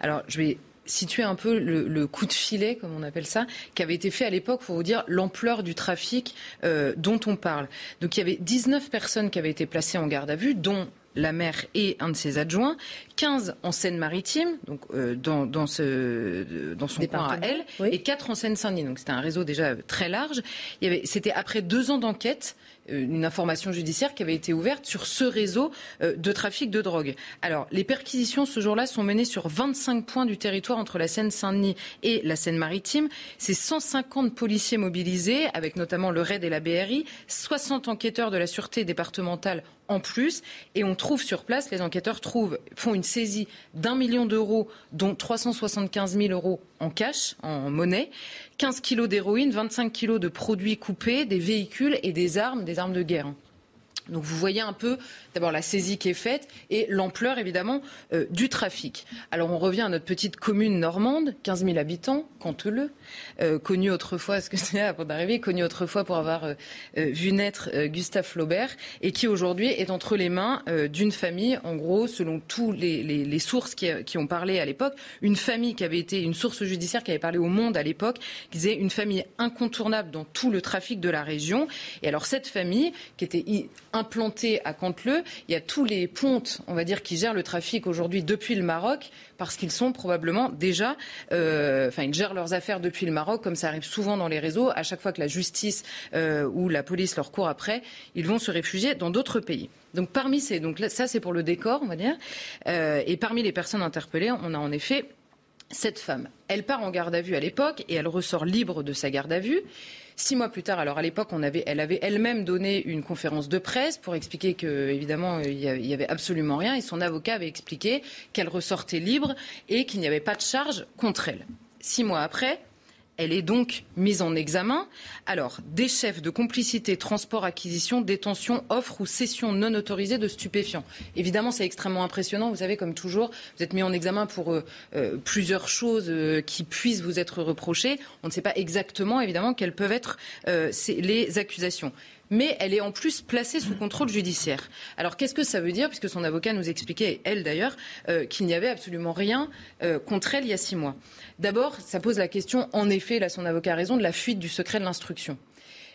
Alors, je vais situer un peu le, coup de filet, comme on appelle ça, qui avait été fait à l'époque pour vous dire l'ampleur du trafic euh, dont on parle. Donc il y avait 19 personnes qui avaient été placées en garde à vue, dont la maire et un de ses adjoints, 15 en Seine-Maritime, donc euh, dans, dans, ce, dans son coin à elle, et 4 en Seine-Saint-Denis. Donc c'était un réseau déjà très large. C'était après deux ans d'enquête euh, une information judiciaire qui avait été ouverte sur ce réseau euh, de trafic de drogue. Alors, les perquisitions ce jour-là sont menées sur 25 points du territoire entre la Seine-Saint-Denis et la Seine-Maritime. C'est 150 policiers mobilisés, avec notamment le RAID et la BRI, 60 enquêteurs de la sûreté départementale en plus. Et on trouve sur place, les enquêteurs font une saisie d'un million d'euros, dont 375 000 euros en cash, en monnaie, 15 kilos d'héroïne, 25 kilos de produits coupés, des véhicules et des armes, des armes de guerre. Donc vous voyez un peu d'abord la saisie qui est faite et l'ampleur évidemment euh, du trafic. Alors on revient à notre petite commune normande, 15 000 habitants, Canteleu, euh, connu autrefois, ce que c'est avant d'arriver, connu autrefois pour avoir euh, vu naître Gustave Flaubert et qui aujourd'hui est entre les mains d'une famille, en gros, selon tous les, sources qui, qui, ont parlé à l'époque, une famille qui avait été une source judiciaire qui avait parlé au Monde à l'époque, qui disait une famille incontournable dans tout le trafic de la région. Et alors cette famille qui était implanté à Canteleu. Il y a tous les pontes, on va dire, qui gèrent le trafic aujourd'hui depuis le Maroc, parce qu'ils sont probablement déjà, euh, enfin, ils gèrent leurs affaires depuis le Maroc, comme ça arrive souvent dans les réseaux. À chaque fois que la justice euh, ou la police leur court après, ils vont se réfugier dans d'autres pays. Donc parmi ces, donc ça c'est pour le décor, on va dire. Euh, et parmi les personnes interpellées, on a en effet cette femme. Elle part en garde à vue à l'époque et elle ressort libre de sa garde à vue. Six mois plus tard, alors à l'époque, elle avait elle-même donné une conférence de presse pour expliquer que, évidemment, il y avait absolument rien. Et son avocat avait expliqué qu'elle ressortait libre et qu'il n'y avait pas de charge contre elle. Six mois après, elle est donc mise en examen. Alors, des chefs de complicité, transport, acquisition, détention, offre ou cession non autorisée de stupéfiants. Évidemment, c'est extrêmement impressionnant. Vous savez, comme toujours, vous êtes mis en examen pour euh, euh, plusieurs choses euh, qui puissent vous être reprochées. On ne sait pas exactement, évidemment, quelles peuvent être les accusations mais elle est en plus placée sous contrôle judiciaire. Alors qu'est-ce que ça veut dire Puisque son avocat nous expliquait, elle d'ailleurs, qu'il n'y avait absolument rien contre elle il y a six mois? D'abord, ça pose la question, en effet, là son avocat a raison, de la fuite du secret de l'instruction.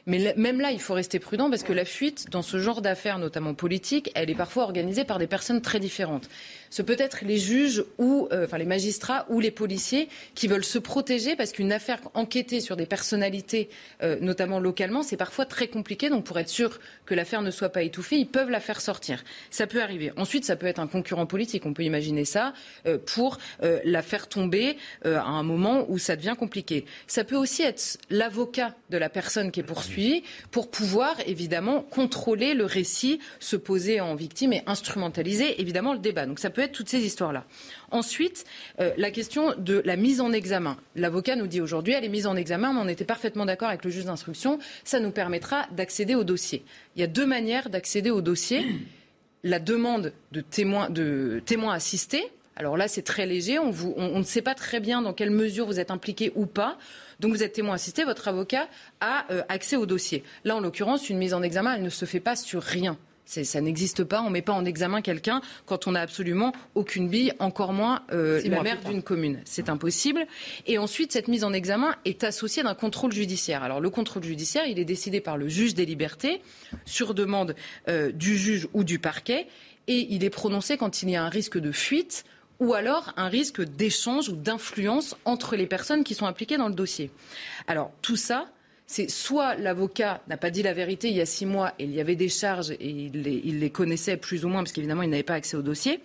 Mais même là, il faut rester prudent parce que la fuite, dans ce genre d'affaires, notamment politiques, elle est parfois organisée par des personnes très différentes ce peut être les juges ou euh, enfin les magistrats ou les policiers qui veulent se protéger parce qu'une affaire enquêtée sur des personnalités, euh, notamment localement, c'est parfois très compliqué. Donc pour être sûr que l'affaire ne soit pas étouffée, ils peuvent la faire sortir. Ça peut arriver. Ensuite, ça peut être un concurrent politique. On peut imaginer ça euh, pour la faire tomber à un moment où ça devient compliqué. Ça peut aussi être l'avocat de la personne qui est poursuivie pour pouvoir évidemment contrôler le récit, se poser en victime et instrumentaliser évidemment le débat. Donc ça peut être toutes ces histoires-là. Ensuite, euh, la question de la mise en examen. L'avocat nous dit aujourd'hui, elle est mise en examen, mais on était parfaitement d'accord avec le juge d'instruction. Ça nous permettra d'accéder au dossier. Il y a deux manières d'accéder au dossier. La demande de témoins témoin assistés. Alors là, c'est très léger. On, on, ne sait pas très bien dans quelle mesure vous êtes impliqué ou pas. Donc vous êtes témoin assisté, votre avocat a euh, accès au dossier. Là, en l'occurrence, une mise en examen, elle ne se fait pas sur rien. Ça n'existe pas. On ne met pas en examen quelqu'un quand on n'a absolument aucune bille, encore moins euh, la maire d'une commune. C'est impossible. Et ensuite, cette mise en examen est associée d'un contrôle judiciaire. Alors, le contrôle judiciaire, il est décidé par le juge des libertés, sur demande euh, du juge ou du parquet, et il est prononcé quand il y a un risque de fuite ou alors un risque d'échange ou d'influence entre les personnes qui sont impliquées dans le dossier. Alors, tout ça, c'est soit l'avocat n'a pas dit la vérité il y a six mois et il y avait des charges et il les, connaissait plus ou moins parce qu'évidemment il n'avait pas accès au dossier,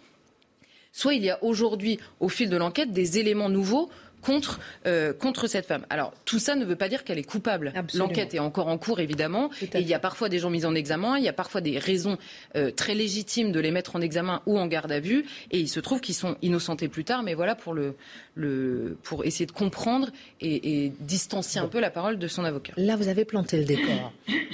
soit il y a aujourd'hui, au fil de l'enquête, des éléments nouveaux contre, euh, contre cette femme. Alors, tout ça ne veut pas dire qu'elle est coupable. L'enquête est encore en cours, évidemment. Et il y a parfois des gens mis en examen, il y a parfois des raisons euh, très légitimes de les mettre en examen ou en garde à vue. Et il se trouve qu'ils sont innocentés plus tard. Mais voilà pour, le, le, pour essayer de comprendre et, et distancier un peu la parole de son avocat. Là, vous avez planté le décor.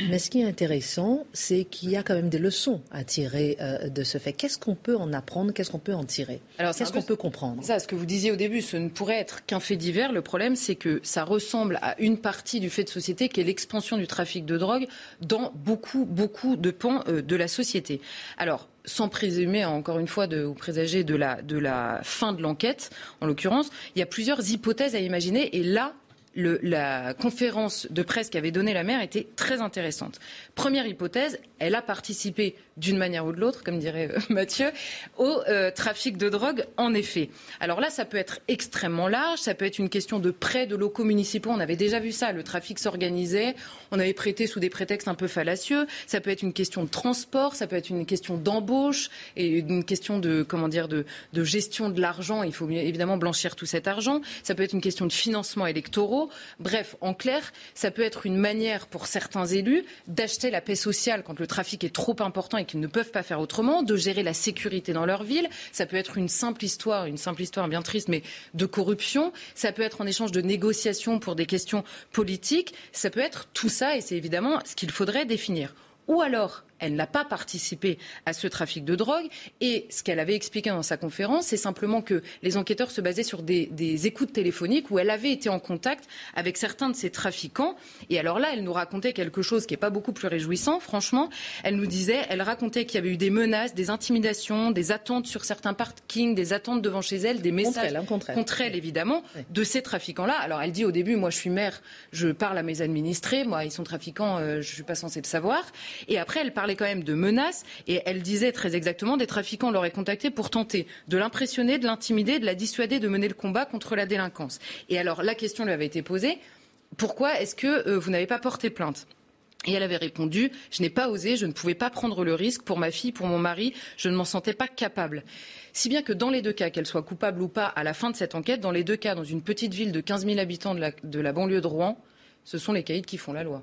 Mais ce qui est intéressant, c'est qu'il y a quand même des leçons à tirer euh, de ce fait. Qu'est-ce qu'on peut en apprendre? Qu'est-ce qu'on peut en tirer? Qu'est-ce qu'on peut comprendre? Ça, ce que vous disiez au début, ce ne pourrait être qu'un fait divers. Le problème, c'est que ça ressemble à une partie du fait de société qui est l'expansion du trafic de drogue dans beaucoup, beaucoup de pans euh, de la société. Alors, sans présumer, encore une fois, de, ou présager de la, de la fin de l'enquête, en l'occurrence, il y a plusieurs hypothèses à imaginer. Et là, la conférence de presse qu'avait donnée la maire était très intéressante. Première hypothèse, elle a participé d'une manière ou de l'autre, comme dirait euh, Mathieu, au euh, trafic de drogue, en effet. Alors là, ça peut être extrêmement large, ça peut être une question de prêt de locaux municipaux, on avait déjà vu ça, le trafic s'organisait, on avait prêté sous des prétextes un peu fallacieux, ça peut être une question de transport, ça peut être une question d'embauche et une question de, comment dire, de, de gestion de l'argent, il faut évidemment blanchir tout cet argent, ça peut être une question de financement électoraux, bref, en clair, ça peut être une manière pour certains élus d'acheter la paix sociale quand le trafic est trop important et qu'ils ne peuvent pas faire autrement, de gérer la sécurité dans leur ville. Ça peut être une simple histoire, une simple histoire bien triste, mais de corruption. Ça peut être en échange de négociations pour des questions politiques. Ça peut être tout ça, et c'est évidemment ce qu'il faudrait définir. Ou alors, elle n'a pas participé à ce trafic de drogue. Et ce qu'elle avait expliqué dans sa conférence, c'est simplement que les enquêteurs se basaient sur des, écoutes téléphoniques où elle avait été en contact avec certains de ces trafiquants. Et alors là, elle nous racontait quelque chose qui n'est pas beaucoup plus réjouissant, franchement. Elle nous disait, elle racontait qu'il y avait eu des menaces, des intimidations, des attentes sur certains parkings, des attentes devant chez elle, des messages hein, contre elle, évidemment, de ces trafiquants-là. Alors elle dit au début, moi je suis maire, je parle à mes administrés, moi ils sont trafiquants, euh, je ne suis pas censée le savoir. Et après, elle parle quand même de menaces et elle disait très exactement des trafiquants l'auraient contacté pour tenter de l'impressionner, de l'intimider, de la dissuader de mener le combat contre la délinquance. Et alors la question lui avait été posée pourquoi est-ce que euh, vous n'avez pas porté plainte? Et elle avait répondu Je n'ai pas osé, je ne pouvais pas prendre le risque pour ma fille, pour mon mari, je ne m'en sentais pas capable. Si bien que dans les deux cas, qu'elle soit coupable ou pas, à la fin de cette enquête, dans les deux cas, dans une petite ville de 15 000 habitants de la, de la banlieue de Rouen, ce sont les caïds qui font la loi.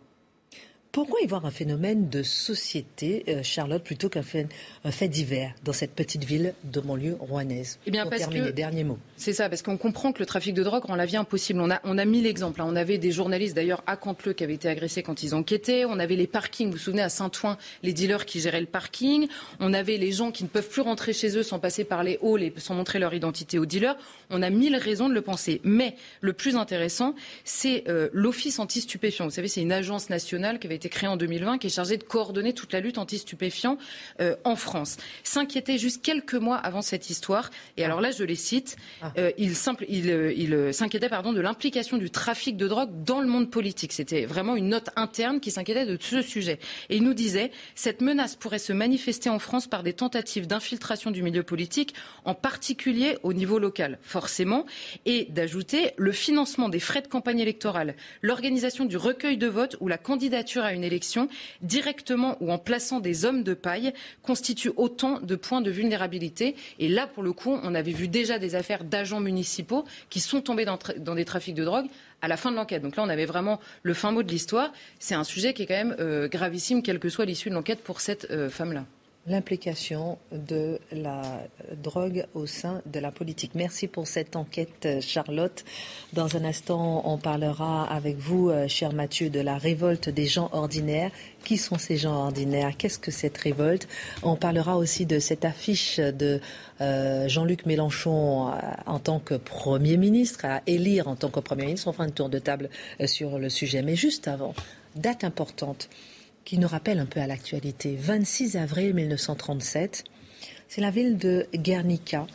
Pourquoi y voir un phénomène de société, euh, Charlotte, plutôt qu'un fait, un fait divers dans cette petite ville de banlieue rouennaise? Eh bien, parce que derniers mots. C'est ça, parce qu'on comprend que le trafic de drogue rend la vie impossible. On a, on a mis l'exemple. Hein. On avait des journalistes, d'ailleurs, à Canteleu, qui avaient été agressés quand ils enquêtaient. On avait les parkings, vous vous souvenez, à Saint-Ouen, les dealers qui géraient le parking. On avait les gens qui ne peuvent plus rentrer chez eux sans passer par les halls et sans montrer leur identité aux dealers. On a mille raisons de le penser. Mais le plus intéressant, c'est euh, l'Office anti-stupéfiant. Vous savez, c'est une agence nationale qui avait été créée en 2020 qui est chargée de coordonner toute la lutte anti-stupéfiants euh, en France. S'inquiétait juste quelques mois avant cette histoire. Et alors là, je les cite. Ah. Euh, il, il s'inquiétait pardon de l'implication du trafic de drogue dans le monde politique. C'était vraiment une note interne qui s'inquiétait de ce sujet. Et il nous disait cette menace pourrait se manifester en France par des tentatives d'infiltration du milieu politique, en particulier au niveau local forcément, et d'ajouter le financement des frais de campagne électorale, l'organisation du recueil de vote ou la candidature à une élection, directement ou en plaçant des hommes de paille, constitue autant de points de vulnérabilité. Et là, pour le coup, on avait vu déjà des affaires d'agents municipaux qui sont tombés dans, des trafics de drogue à la fin de l'enquête. Donc là, on avait vraiment le fin mot de l'histoire. C'est un sujet qui est quand même euh, gravissime, quelle que soit l'issue de l'enquête pour cette euh, femme-là l'implication de la drogue au sein de la politique. Merci pour cette enquête, Charlotte. Dans un instant, on parlera avec vous, euh, cher Mathieu, de la révolte des gens ordinaires. Qui sont ces gens ordinaires? Qu'est-ce que cette révolte? On parlera aussi de cette affiche de euh, Jean-Luc Mélenchon euh, en tant que Premier ministre, à élire en tant que Premier ministre. On fera un tour de table sur le sujet. Mais juste avant, date importante qui nous rappelle un peu à l'actualité. 26 avril 1937, c'est la ville de Guernica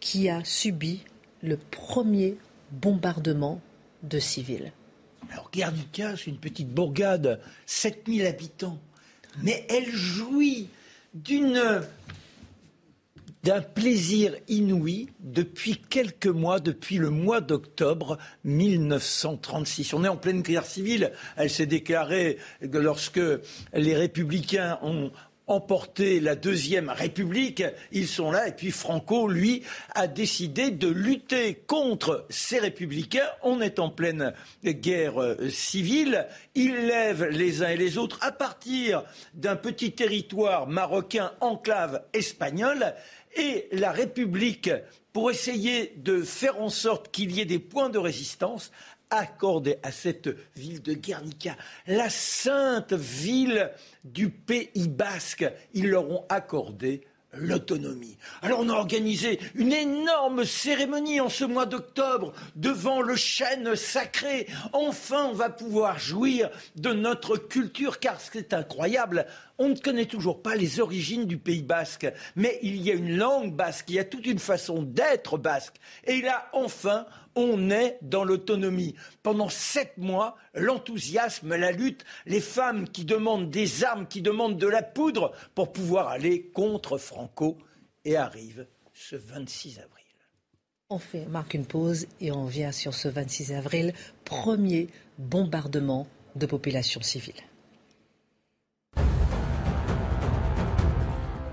qui a subi le premier bombardement de civils. Alors Guernica, c'est une petite bourgade, 7000 habitants, mais elle jouit d'une d'un plaisir inouï depuis quelques mois, depuis le mois d'octobre 1936. On est en pleine guerre civile. Elle s'est déclarée lorsque les républicains ont emporté la deuxième République, ils sont là, et puis Franco, lui, a décidé de lutter contre ces républicains. On est en pleine guerre euh, civile. Ils lèvent les uns et les autres à partir d'un petit territoire marocain enclave espagnole et la République, pour essayer de faire en sorte qu'il y ait des points de résistance, accordé à cette ville de Guernica, la sainte ville du Pays basque. Ils leur ont accordé l'autonomie. Alors on a organisé une énorme cérémonie en ce mois d'octobre devant le chêne sacré. Enfin, on va pouvoir jouir de notre culture car c'est incroyable. On ne connaît toujours pas les origines du Pays basque, mais il y a une langue basque, il y a toute une façon d'être basque. Et là, enfin, on est dans l'autonomie. Pendant sept mois, l'enthousiasme, la lutte, les femmes qui demandent des armes, qui demandent de la poudre pour pouvoir aller contre Franco, et arrive ce 26 avril. On fait, marque une pause et on vient sur ce 26 avril, premier bombardement de population civile.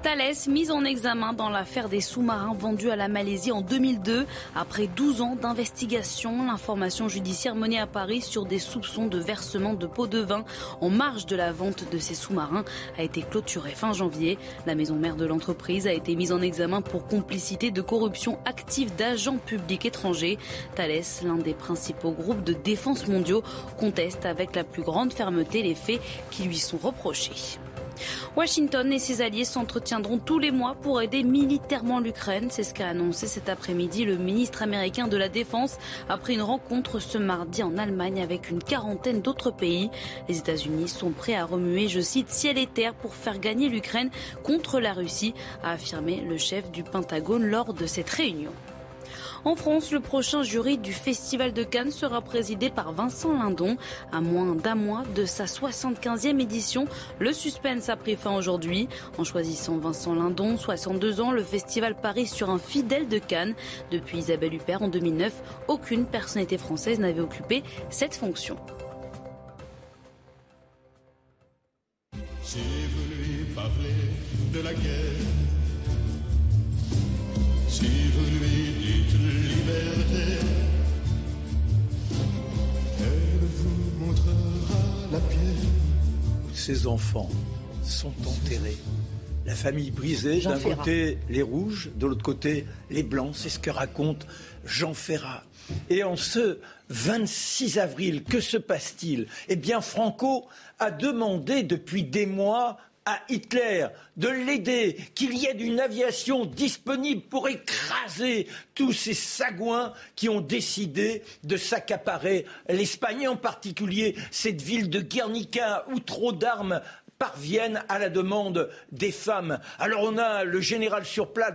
Thales, mise en examen dans l'affaire des sous-marins vendus à la Malaisie en 2002. Après 12 ans d'investigation, l'information judiciaire menée à Paris sur des soupçons de versement de pots de vin en marge de la vente de ces sous-marins a été clôturée fin janvier. La maison mère de l'entreprise a été mise en examen pour complicité de corruption active d'agents publics étrangers. Thales, l'un des principaux groupes de défense mondiaux, conteste avec la plus grande fermeté les faits qui lui sont reprochés. Washington et ses alliés s'entretiendront tous les mois pour aider militairement l'Ukraine. C'est ce qu'a annoncé cet après-midi le ministre américain de la Défense après une rencontre ce mardi en Allemagne avec une quarantaine d'autres pays. Les États-Unis sont prêts à remuer, je cite, ciel et terre pour faire gagner l'Ukraine contre la Russie, a affirmé le chef du Pentagone lors de cette réunion. En France, le prochain jury du Festival de Cannes sera présidé par Vincent Lindon. À moins d'un mois de sa 75e édition, le suspense a pris fin aujourd'hui. En choisissant Vincent Lindon, 62 ans, le festival parie sur un fidèle de Cannes. Depuis Isabelle Huppert en 2009, aucune personnalité française n'avait occupé cette fonction. Ces enfants sont enterrés. La famille brisée, d'un côté les rouges, de l'autre côté les blancs, c'est ce que raconte Jean Ferrat. Et en ce 26 avril, que se passe-t-il? Eh bien, Franco a demandé depuis des mois à Hitler de l'aider, qu'il y ait une aviation disponible pour écraser tous ces sagouins qui ont décidé de s'accaparer l'Espagne, en particulier cette ville de Guernica où trop d'armes parviennent à la demande des femmes. Alors on a le général sur place,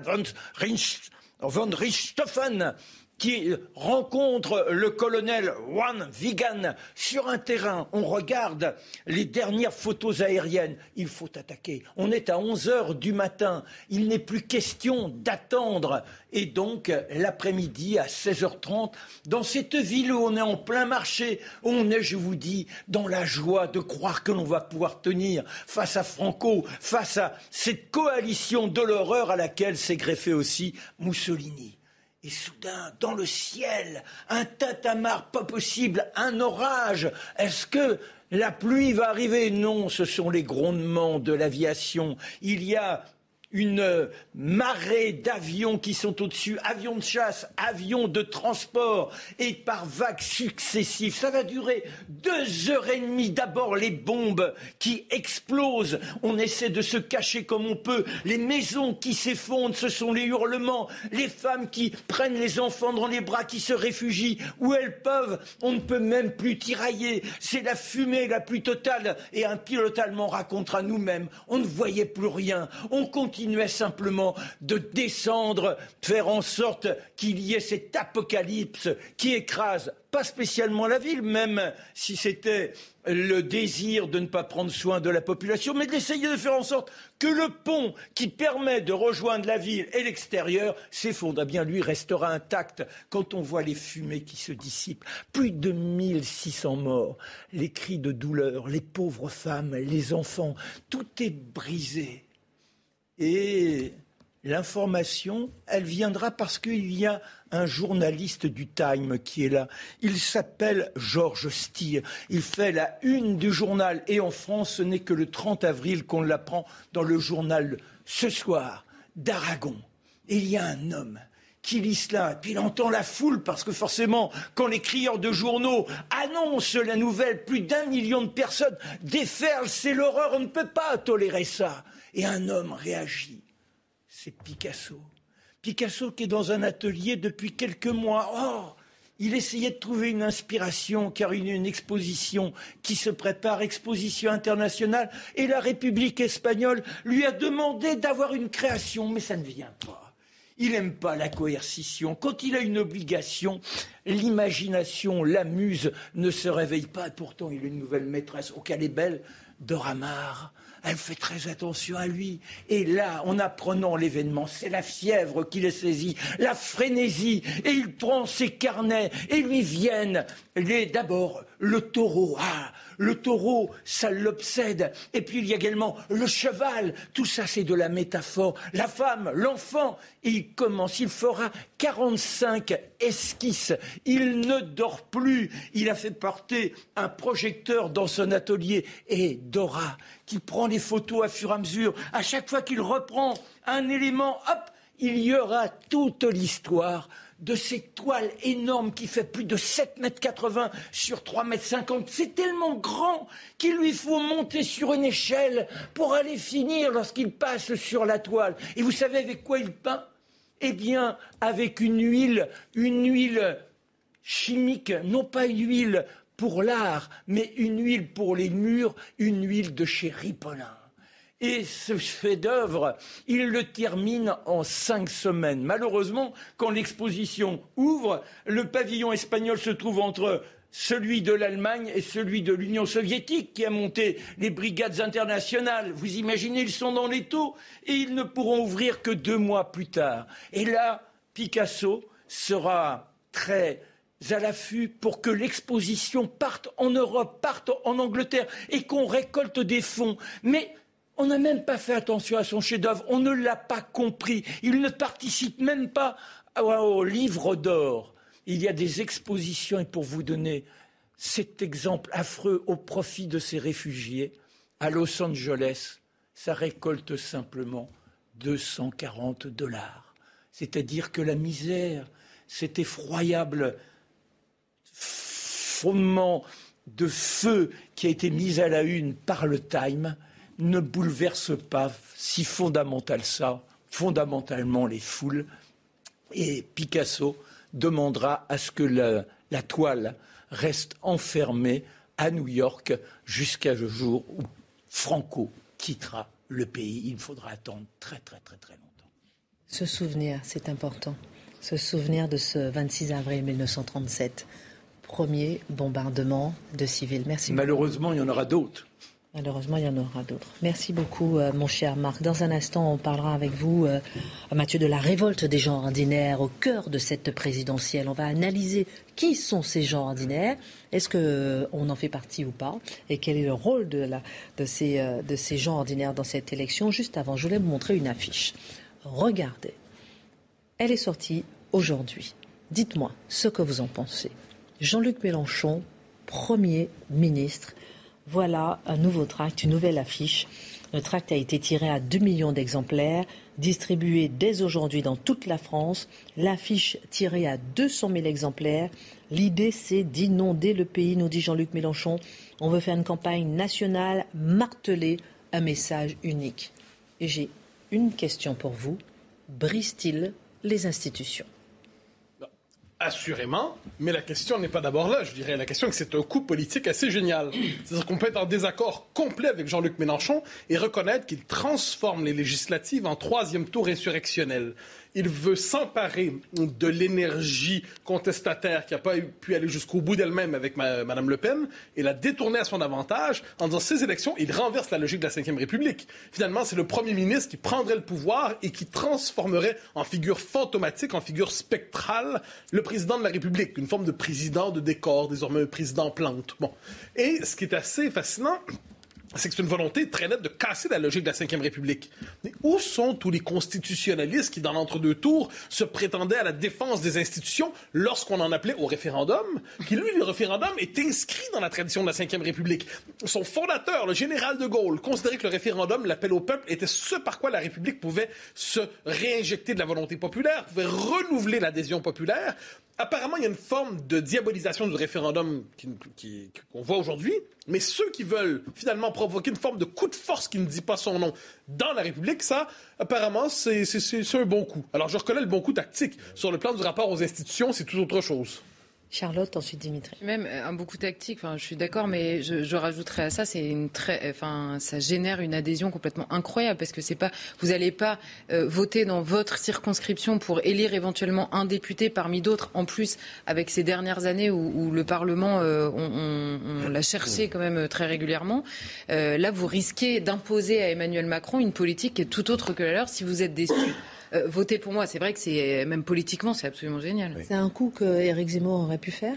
von Richthofen, qui rencontre le colonel Juan Vigan sur un terrain. On regarde les dernières photos aériennes. Il faut attaquer. On est à 11 heures du matin. Il n'est plus question d'attendre. Et donc, l'après-midi, à 16h30, dans cette ville où on est en plein marché, on est, je vous dis, dans la joie de croire que l'on va pouvoir tenir face à Franco, face à cette coalition de l'horreur à laquelle s'est greffé aussi Mussolini. Et soudain, dans le ciel, un tatamar pas possible, un orage. Est-ce que la pluie va arriver? Non, ce sont les grondements de l'aviation. Il y a une marée d'avions qui sont au-dessus, avions de chasse, avions de transport, et par vagues successives. Ça va durer deux heures et demie. D'abord les bombes qui explosent, on essaie de se cacher comme on peut, les maisons qui s'effondrent, ce sont les hurlements, les femmes qui prennent les enfants dans les bras, qui se réfugient où elles peuvent, on ne peut même plus tirailler. C'est la fumée la plus totale, et un pilote allemand racontera nous-mêmes, on ne voyait plus rien, on continue continuait simplement de descendre, faire en sorte qu'il y ait cet apocalypse qui écrase pas spécialement la ville, même si c'était le désir de ne pas prendre soin de la population, mais d'essayer de faire en sorte que le pont qui permet de rejoindre la ville et l'extérieur s'effondre. Eh bien, lui restera intact quand on voit les fumées qui se dissipent. Plus de 1600 morts, les cris de douleur, les pauvres femmes, les enfants, tout est brisé. Et l'information, elle viendra parce qu'il y a un journaliste du Time qui est là. Il s'appelle Georges Stier. Il fait la une du journal. Et en France, ce n'est que le 30 avril qu'on l'apprend dans le journal Ce soir d'Aragon. Il y a un homme qui lit cela, et puis il entend la foule, parce que forcément, quand les crieurs de journaux annoncent la nouvelle, plus d'un million de personnes déferlent, c'est l'horreur, on ne peut pas tolérer ça. Et un homme réagit. C'est Picasso. Picasso qui est dans un atelier depuis quelques mois. Oh, il essayait de trouver une inspiration car il y a une exposition qui se prépare, exposition internationale, et la République espagnole lui a demandé d'avoir une création, mais ça ne vient pas. Il n'aime pas la coercition. Quand il a une obligation, l'imagination, la muse ne se réveille pas. Pourtant, il a une nouvelle maîtresse. Au est belle, Dora Maar elle fait très attention à lui. Et là, en apprenant l'événement, c'est la fièvre qui le saisit, la frénésie, et il prend ses carnets, et lui viennent les, d'abord, le taureau. Ah, le taureau, ça l'obsède. Et puis il y a également le cheval. Tout ça, c'est de la métaphore. La femme, l'enfant. Il commence, il fera 45 esquisses. Il ne dort plus. Il a fait porter un projecteur dans son atelier. Et Dora, qui prend les photos à fur et à mesure, à chaque fois qu'il reprend un élément, hop, il y aura toute l'histoire de cette toile énorme qui fait plus de 7 mètres 80 sur 3 mètres 50. C'est tellement grand qu'il lui faut monter sur une échelle pour aller finir lorsqu'il passe sur la toile. Et vous savez avec quoi il peint? Eh bien, avec une huile, une huile chimique, non pas une huile pour l'art, mais une huile pour les murs, une huile de chez Ripollin. Et ce chef-d'œuvre, il le termine en cinq semaines. Malheureusement, quand l'exposition ouvre, le pavillon espagnol se trouve entre celui de l'Allemagne et celui de l'Union soviétique qui a monté les brigades internationales. Vous imaginez, ils sont dans les taux et ils ne pourront ouvrir que deux mois plus tard. Et là, Picasso sera très à l'affût pour que l'exposition parte en Europe, parte en Angleterre et qu'on récolte des fonds. Mais on n'a même pas fait attention à son chef-d'œuvre, on ne l'a pas compris. Il ne participe même pas au livre d'or. Il y a des expositions, et pour vous donner cet exemple affreux au profit de ces réfugiés, à Los Angeles, ça récolte simplement 240 dollars. C'est-à-dire que la misère, cet effroyable fondement de feu qui a été mis à la une par le Time, ne bouleverse pas si fondamental ça, fondamentalement les foules. Et Picasso demandera à ce que la, toile reste enfermée à New York jusqu'à ce jour où Franco quittera le pays. Il faudra attendre très très très très longtemps. Ce souvenir, c'est important. se souvenir de ce 26 avril 1937, premier bombardement de civils. Merci. Malheureusement, il y en aura d'autres. Malheureusement, il y en aura d'autres. Merci beaucoup, euh, mon cher Marc. Dans un instant, on parlera avec vous, euh, Mathieu, de la révolte des gens ordinaires au cœur de cette présidentielle. On va analyser qui sont ces gens ordinaires, est-ce qu'on euh, en fait partie ou pas, et quel est le rôle de, ces, de ces gens ordinaires dans cette élection? Juste avant, je voulais vous montrer une affiche. Regardez. Elle est sortie aujourd'hui. Dites-moi ce que vous en pensez. Jean-Luc Mélenchon, Premier ministre, voilà un nouveau tract, une nouvelle affiche. Le tract a été tiré à 2 millions d'exemplaires, distribué dès aujourd'hui dans toute la France. L'affiche tirée à 200 000 exemplaires. L'idée, c'est d'inonder le pays, nous dit Jean-Luc Mélenchon. On veut faire une campagne nationale, marteler un message unique. Et j'ai une question pour vous. Brise-t-il les institutions? Assurément, mais la question n'est pas d'abord là, je dirais. La question est que c'est un coup politique assez génial. C'est-à-dire qu'on peut être en désaccord complet avec Jean-Luc Mélenchon et reconnaître qu'il transforme les législatives en troisième tour insurrectionnel il veut s'emparer de l'énergie contestataire qui n'a pas pu aller jusqu'au bout d'elle-même avec Mme Le Pen et la détourner à son avantage en disant ces élections, il renverse la logique de la Ve République. Finalement, c'est le Premier ministre qui prendrait le pouvoir et qui transformerait en figure fantomatique, en figure spectrale, le président de la République, une forme de président de décor, désormais président plante. Bon. Et ce qui est assez fascinant, c'est que c'est une volonté très nette de casser la logique de la Ve République. Mais où sont tous les constitutionnalistes qui, dans l'entre-deux tours, se prétendaient à la défense des institutions lorsqu'on en appelait au référendum, qui, lui, le référendum est inscrit dans la tradition de la Ve République? Son fondateur, le général de Gaulle, considérait que le référendum, l'appel au peuple, était ce par quoi la République pouvait se réinjecter de la volonté populaire, pouvait renouveler l'adhésion populaire. Apparemment, il y a une forme de diabolisation du référendum qu'on voit aujourd'hui, mais ceux qui veulent finalement provoquer une forme de coup de force qui ne dit pas son nom dans la République, ça, apparemment, c'est un bon coup. Alors, je reconnais le bon coup tactique. Sur le plan du rapport aux institutions, c'est tout autre chose. Charlotte, ensuite Dimitri. Même euh, un beaucoup tactique. Enfin, je suis d'accord, mais je, je, rajouterais à ça, c'est une très, enfin, ça génère une adhésion complètement incroyable parce que c'est pas, vous n'allez pas euh, voter dans votre circonscription pour élire éventuellement un député parmi d'autres. En plus, avec ces dernières années où, où le Parlement, euh, on, on, on l'a cherché quand même très régulièrement. Euh, là, vous risquez d'imposer à Emmanuel Macron une politique qui est tout autre que la leur si vous êtes déçu. Euh, voter pour moi. C'est vrai que c'est même politiquement, c'est absolument génial. C'est un coup que Éric Zemmour aurait pu faire?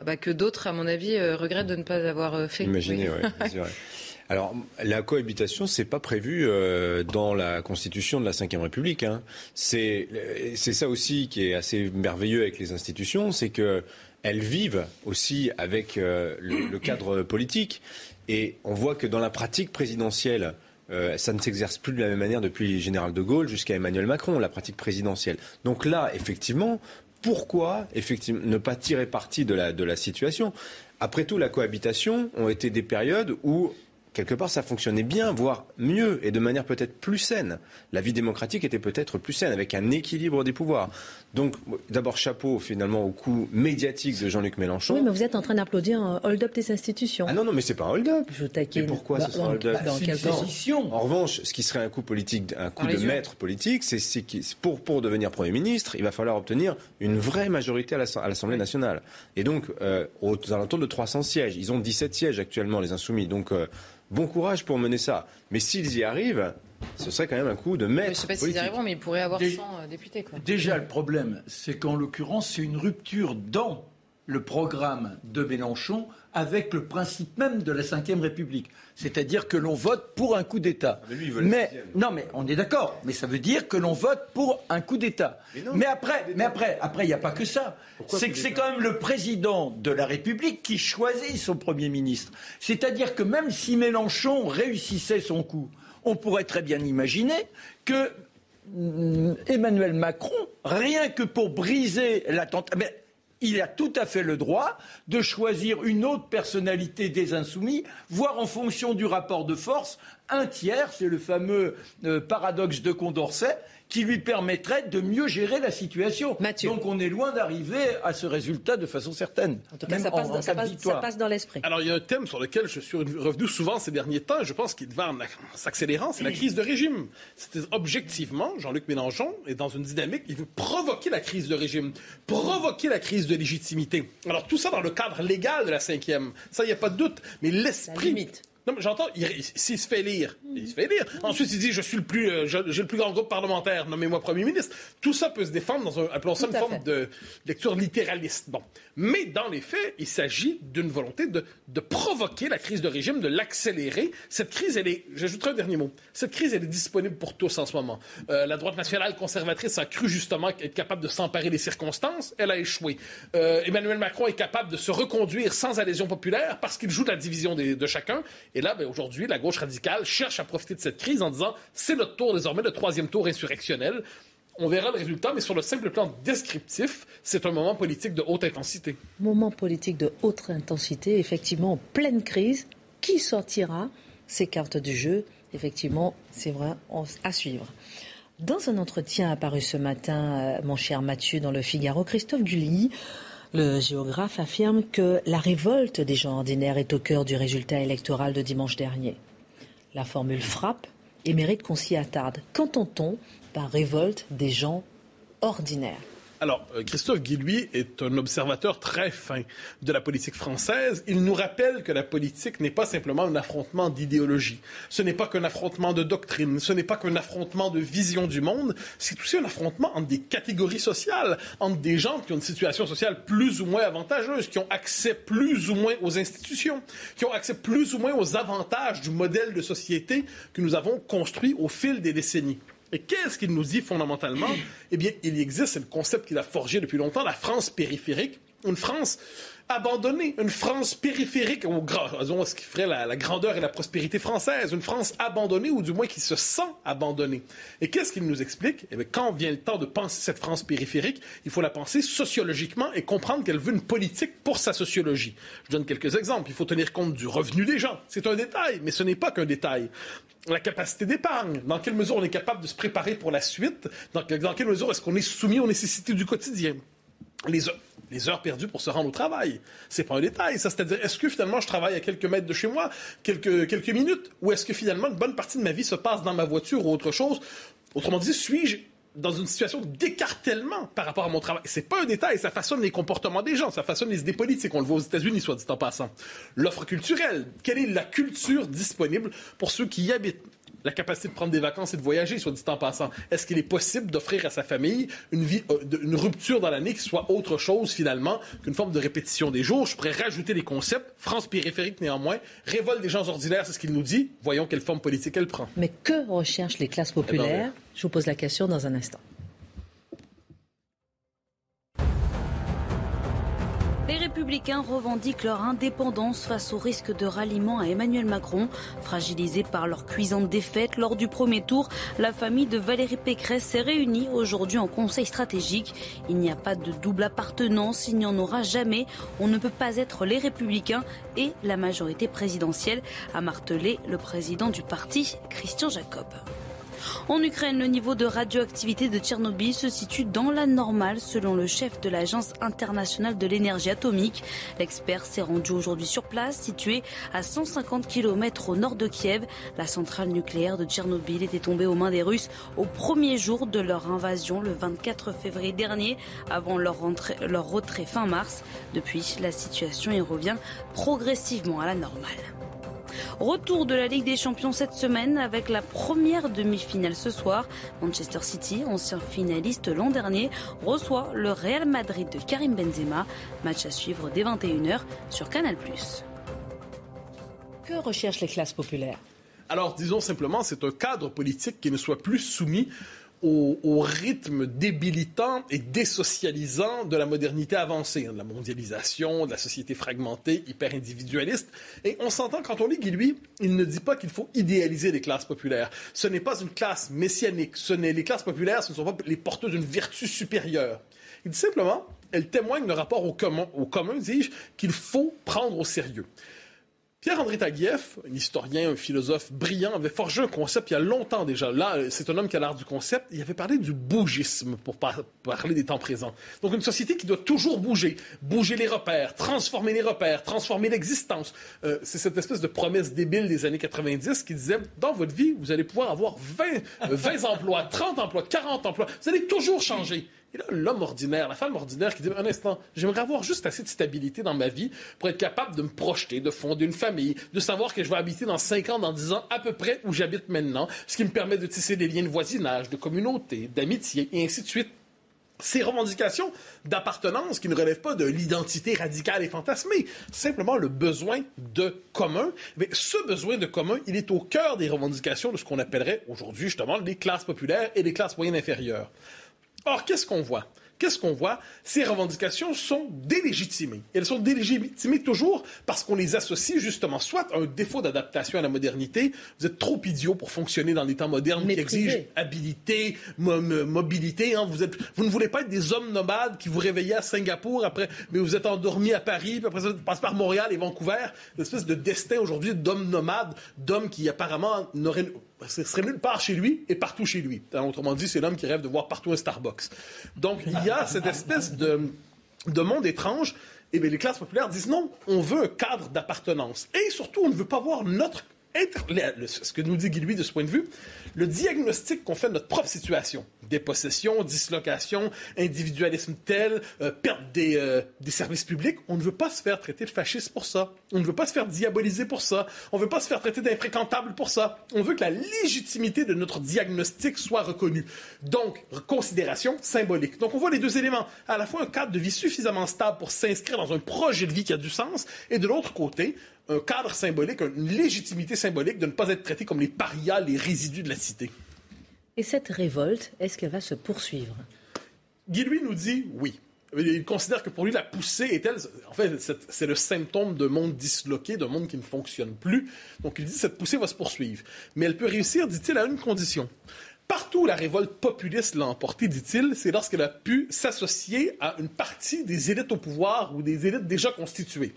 Ah bah, Que d'autres, à mon avis, euh, regrettent de ne pas avoir euh, fait. Imaginez, oui. c'est vrai. Alors, la cohabitation, c'est pas prévu euh, dans la Constitution de la Ve République. Hein. C'est ça aussi qui est assez merveilleux avec les institutions, c'est que elles vivent aussi avec euh, le, le, cadre politique. Et on voit que dans la pratique présidentielle, euh, ça ne s'exerce plus de la même manière depuis le général de Gaulle jusqu'à Emmanuel Macron, la pratique présidentielle. Donc là, effectivement, pourquoi effectivement, ne pas tirer parti de la, de la situation? Après tout, la cohabitation ont été des périodes où quelque part, ça fonctionnait bien, voire mieux, et de manière peut-être plus saine. La vie démocratique était peut-être plus saine, avec un équilibre des pouvoirs. Donc, d'abord, chapeau finalement au coup médiatique de Jean-Luc Mélenchon. Oui, mais vous êtes en train d'applaudir un hold-up des institutions. Ah non, non, mais c'est pas un hold-up. Je taquine. Mais pourquoi bah, ce sera un hold-up sens En revanche, ce qui serait un coup politique, un coup de maître politique, c'est pour, pour devenir Premier ministre, il va falloir obtenir une vraie majorité à l'Assemblée nationale. Et donc, euh, aux alentours de 300 sièges. Ils ont 17 sièges actuellement, les Insoumis. Donc, euh, bon courage pour mener ça. Mais s'ils y arrivent, ce serait quand même un coup de maître. Je ne sais pas s'ils y arriveront, mais ils pourraient avoir 100 euh, députés. Quoi. Déjà, le problème, c'est qu'en l'occurrence, c'est une rupture dans le programme de Mélenchon avec le principe même de la Ve République. C'est-à-dire que l'on vote pour un coup d'État. Mais, lui, mais non, mais on est d'accord. Mais ça veut dire que l'on vote pour un coup d'État. Mais, mais, après, mais après, après, il n'y a pas que ça. C'est que c'est quand même le président de la République qui choisit son premier ministre. C'est-à-dire que même si Mélenchon réussissait son coup, on pourrait très bien imaginer que mm, Emmanuel Macron, rien que pour briser l'attentat, il a tout à fait le droit de choisir une autre personnalité des insoumis, voire en fonction du rapport de force, un tiers, c'est le fameux euh, paradoxe de Condorcet, qui lui permettrait de mieux gérer la situation. Donc on est loin d'arriver à ce résultat de façon certaine. En tout cas, ça, passe, dans l'esprit. Alors il y a un thème sur lequel je suis revenu souvent ces derniers temps, et je pense qu'il va en s'accélérant, c'est la crise de régime. Objectivement, Jean-Luc Mélenchon est dans une dynamique, il veut provoquer la crise de régime, provoquer la crise de légitimité. Alors tout ça dans le cadre légal de la cinquième, ça, il n'y a pas de doute, mais l'esprit... Non, mais j'entends, s'il se fait lire, il se fait lire. Ensuite, il dit, je suis le plus, euh, j'ai le plus grand groupe parlementaire, nommez-moi Premier ministre. Tout ça peut se défendre dans un, appelons ça une forme de lecture littéraliste. Bon. Mais dans les faits, il s'agit d'une volonté de, de, provoquer la crise de régime, de l'accélérer. Cette crise, elle est, j'ajouterai un dernier mot, cette crise, elle est disponible pour tous en ce moment. Euh, la droite nationale conservatrice a cru justement être capable de s'emparer des circonstances. Elle a échoué. Euh, Emmanuel Macron est capable de se reconduire sans adhésion populaire parce qu'il joue la division des, de chacun. Et là, ben, aujourd'hui, la gauche radicale cherche à profiter de cette crise en disant c'est notre tour désormais, le troisième tour insurrectionnel. On verra le résultat, mais sur le simple plan descriptif, c'est un moment politique de haute intensité. Moment politique de haute intensité, effectivement, en pleine crise. Qui sortira ces cartes du jeu? Effectivement, c'est vrai, à suivre. Dans un entretien apparu ce matin, euh, mon cher Mathieu, dans le Figaro, Christophe Gully, le géographe, affirme que la révolte des gens ordinaires est au cœur du résultat électoral de dimanche dernier. La formule frappe et mérite qu'on s'y attarde. Qu'entend-on par révolte des gens ordinaires? Alors, euh, Christophe Guy, est un observateur très fin de la politique française. Il nous rappelle que la politique n'est pas simplement un affrontement d'idéologie. Ce n'est pas qu'un affrontement de doctrine. Ce n'est pas qu'un affrontement de vision du monde. C'est aussi un affrontement entre des catégories sociales, entre des gens qui ont une situation sociale plus ou moins avantageuse, qui ont accès plus ou moins aux institutions, qui ont accès plus ou moins aux avantages du modèle de société que nous avons construit au fil des décennies. Et qu'est-ce qu'il nous dit fondamentalement? Eh bien, il existe, c'est le concept qu'il a forgé depuis longtemps, la France périphérique, une France abandonnée, une France périphérique, ou ce qui ferait la, grandeur et la prospérité française, une France abandonnée, ou du moins qui se sent abandonnée. Et qu'est-ce qu'il nous explique? Eh bien, quand vient le temps de penser cette France périphérique, il faut la penser sociologiquement et comprendre qu'elle veut une politique pour sa sociologie. Je donne quelques exemples. Il faut tenir compte du revenu des gens. C'est un détail, mais ce n'est pas qu'un détail la capacité d'épargne, dans quelle mesure on est capable de se préparer pour la suite, dans, quelle mesure est-ce qu'on est soumis aux nécessités du quotidien? Les, heures perdues pour se rendre au travail. C'est pas un détail, ça. C'est-à-dire, est-ce que finalement je travaille à quelques mètres de chez moi, quelques, quelques minutes, ou est-ce que finalement une bonne partie de ma vie se passe dans ma voiture ou autre chose? Autrement dit, suis-je dans une situation d'écartèlement par rapport à mon travail? C'est pas un détail, ça façonne les comportements des gens, ça façonne les idées politiques. On le voit aux États-Unis, soit dit en passant. L'offre culturelle, quelle est la culture disponible pour ceux qui y habitent? La capacité de prendre des vacances et de voyager, soit dit en passant. Est-ce qu'il est possible d'offrir à sa famille une, vie, euh, une rupture dans l'année qui soit autre chose finalement qu'une forme de répétition des jours? Je pourrais rajouter des concepts. France périphérique néanmoins. Révolte des gens ordinaires, c'est ce qu'il nous dit. Voyons quelle forme politique elle prend. Mais que recherchent les classes populaires? Je vous pose la question dans un instant. Les républicains revendiquent leur indépendance face au risque de ralliement à Emmanuel Macron. Fragilisée par leur cuisante défaite lors du premier tour, la famille de Valérie Pécresse s'est réunie aujourd'hui en conseil stratégique. Il n'y a pas de double appartenance, il n'y en aura jamais. On ne peut pas être les républicains et la majorité présidentielle, a martelé le président du parti, Christian Jacob. En Ukraine, le niveau de radioactivité de Tchernobyl se situe dans la normale selon le chef de l'Agence internationale de l'énergie atomique. L'expert s'est rendu aujourd'hui sur place, situé à 150 km au nord de Kiev. La centrale nucléaire de Tchernobyl était tombée aux mains des Russes au premier jour de leur invasion le 24 février dernier, avant leur, leur retrait fin mars. Depuis, la situation y revient progressivement à la normale. Retour de la Ligue des Champions cette semaine avec la première demi-finale ce soir. Manchester City, ancien finaliste l'an dernier, reçoit le Real Madrid de Karim Benzema. Match à suivre dès 21h sur Canal+. Que recherchent les classes populaires? Alors, disons simplement, c'est un cadre politique qui ne soit plus soumis au, rythme débilitant et désocialisant de la modernité avancée, hein, de la mondialisation, de la société fragmentée, hyper individualiste. Et on s'entend quand on lit Guy, lui, il ne dit pas qu'il faut idéaliser les classes populaires. Ce n'est pas une classe messianique. Ce n'est les classes populaires, ce ne sont pas les porteurs d'une vertu supérieure. Il dit simplement, elle témoigne de rapport au commun, au commun dis-je, qu'il faut prendre au sérieux. Pierre-André Taguieff, un historien, un philosophe brillant, avait forgé un concept il y a longtemps déjà. Là, c'est un homme qui a l'art du concept. Il avait parlé du bougisme pour parler des temps présents. Donc une société qui doit toujours bouger, bouger les repères, transformer les repères, transformer l'existence. Euh, c'est cette espèce de promesse débile des années 90 qui disait, dans votre vie, vous allez pouvoir avoir 20, 20 emplois, 30 emplois, 40 emplois. Vous allez toujours changer. Et là, l'homme ordinaire, la femme ordinaire qui dit un instant, j'aimerais avoir juste assez de stabilité dans ma vie pour être capable de me projeter, de fonder une famille, de savoir que je vais habiter dans 5 ans, dans 10 ans, à peu près où j'habite maintenant, ce qui me permet de tisser des liens de voisinage, de communauté, d'amitié, et ainsi de suite. Ces revendications d'appartenance qui ne relèvent pas de l'identité radicale et fantasmée, simplement le besoin de commun. Mais ce besoin de commun, il est au cœur des revendications de ce qu'on appellerait aujourd'hui justement les classes populaires et les classes moyennes inférieures. Or, qu'est-ce qu'on voit? Qu'est-ce qu'on voit? Ces revendications sont délégitimées. Elles sont délégitimées toujours parce qu'on les associe justement soit à un défaut d'adaptation à la modernité. Vous êtes trop idiot pour fonctionner dans les temps modernes qui exigent habilité, mobilité. Hein. Vous, êtes, vous ne voulez pas être des hommes nomades qui vous réveillent à Singapour après, mais vous êtes endormis à Paris, puis après ça, vous passez par Montréal et Vancouver. Une espèce de destin aujourd'hui d'hommes nomades, d'hommes qui apparemment n'auraient ce serait nulle part chez lui et partout chez lui. Autrement dit, c'est l'homme qui rêve de voir partout un Starbucks. Donc, il y a cette espèce de, de monde étrange. Et bien, les classes populaires disent non, on veut un cadre d'appartenance. Et surtout, on ne veut pas voir notre ce que nous dit Guy de ce point de vue, le diagnostic qu'on fait de notre propre situation, dépossession, dislocation, individualisme tel, euh, perte des, euh, des, services publics, on ne veut pas se faire traiter de fasciste pour ça. On ne veut pas se faire diaboliser pour ça. On ne veut pas se faire traiter d'infréquentable pour ça. On veut que la légitimité de notre diagnostic soit reconnue. Donc, considération symbolique. Donc, on voit les deux éléments. À la fois un cadre de vie suffisamment stable pour s'inscrire dans un projet de vie qui a du sens, et de l'autre côté, un cadre symbolique, une légitimité symbolique de ne pas être traité comme les parias, les résidus de la cité. Et cette révolte, est-ce qu'elle va se poursuivre? Guy Louis nous dit oui. Il considère que pour lui, la poussée est telle. En fait, c'est le symptôme d'un monde disloqué, d'un monde qui ne fonctionne plus. Donc, il dit que cette poussée va se poursuivre. Mais elle peut réussir, dit-il, à une condition. Partout où la révolte populiste l'a emporté, dit-il, c'est lorsqu'elle a pu s'associer à une partie des élites au pouvoir ou des élites déjà constituées.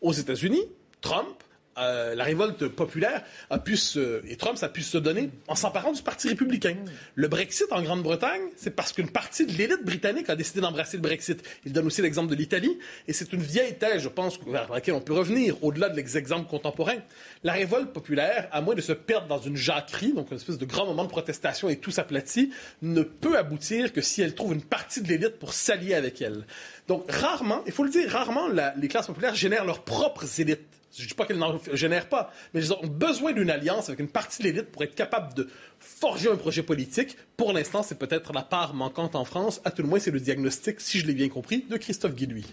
Aux États-Unis, Trump, euh, la révolte populaire a pu se, et Trump, ça a pu se donner en s'emparant du Parti républicain. Le Brexit en Grande-Bretagne, c'est parce qu'une partie de l'élite britannique a décidé d'embrasser le Brexit. Il donne aussi l'exemple de l'Italie, et c'est une vieille thèse, je pense, vers laquelle on peut revenir, au-delà de l'exemple contemporain. La révolte populaire, à moins de se perdre dans une jacquerie, donc une espèce de grand moment de protestation et tout s'aplatit, ne peut aboutir que si elle trouve une partie de l'élite pour s'allier avec elle. Donc, rarement, il faut le dire, rarement, les classes populaires génèrent leurs propres élites je ne dis pas qu'elle n'en génère pas, mais ils ont besoin d'une alliance avec une partie de l'élite pour être capable de forger un projet politique. Pour l'instant, c'est peut-être la part manquante en France. À tout le moins, c'est le diagnostic, si je l'ai bien compris, de Christophe Guillouis.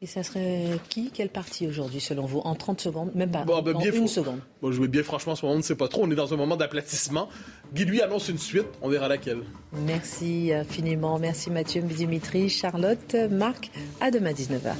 Et ça serait qui Quelle partie aujourd'hui, selon vous? En 30 secondes? Même pas. Bon, ben, bien une seconde. Bon, je vais bien franchement, en ce moment, on ne sait pas trop. On est dans un moment d'aplatissement. Guy annonce une suite. On verra laquelle. Merci infiniment. Merci Mathieu, Dimitri, Charlotte, Marc. À demain 19h.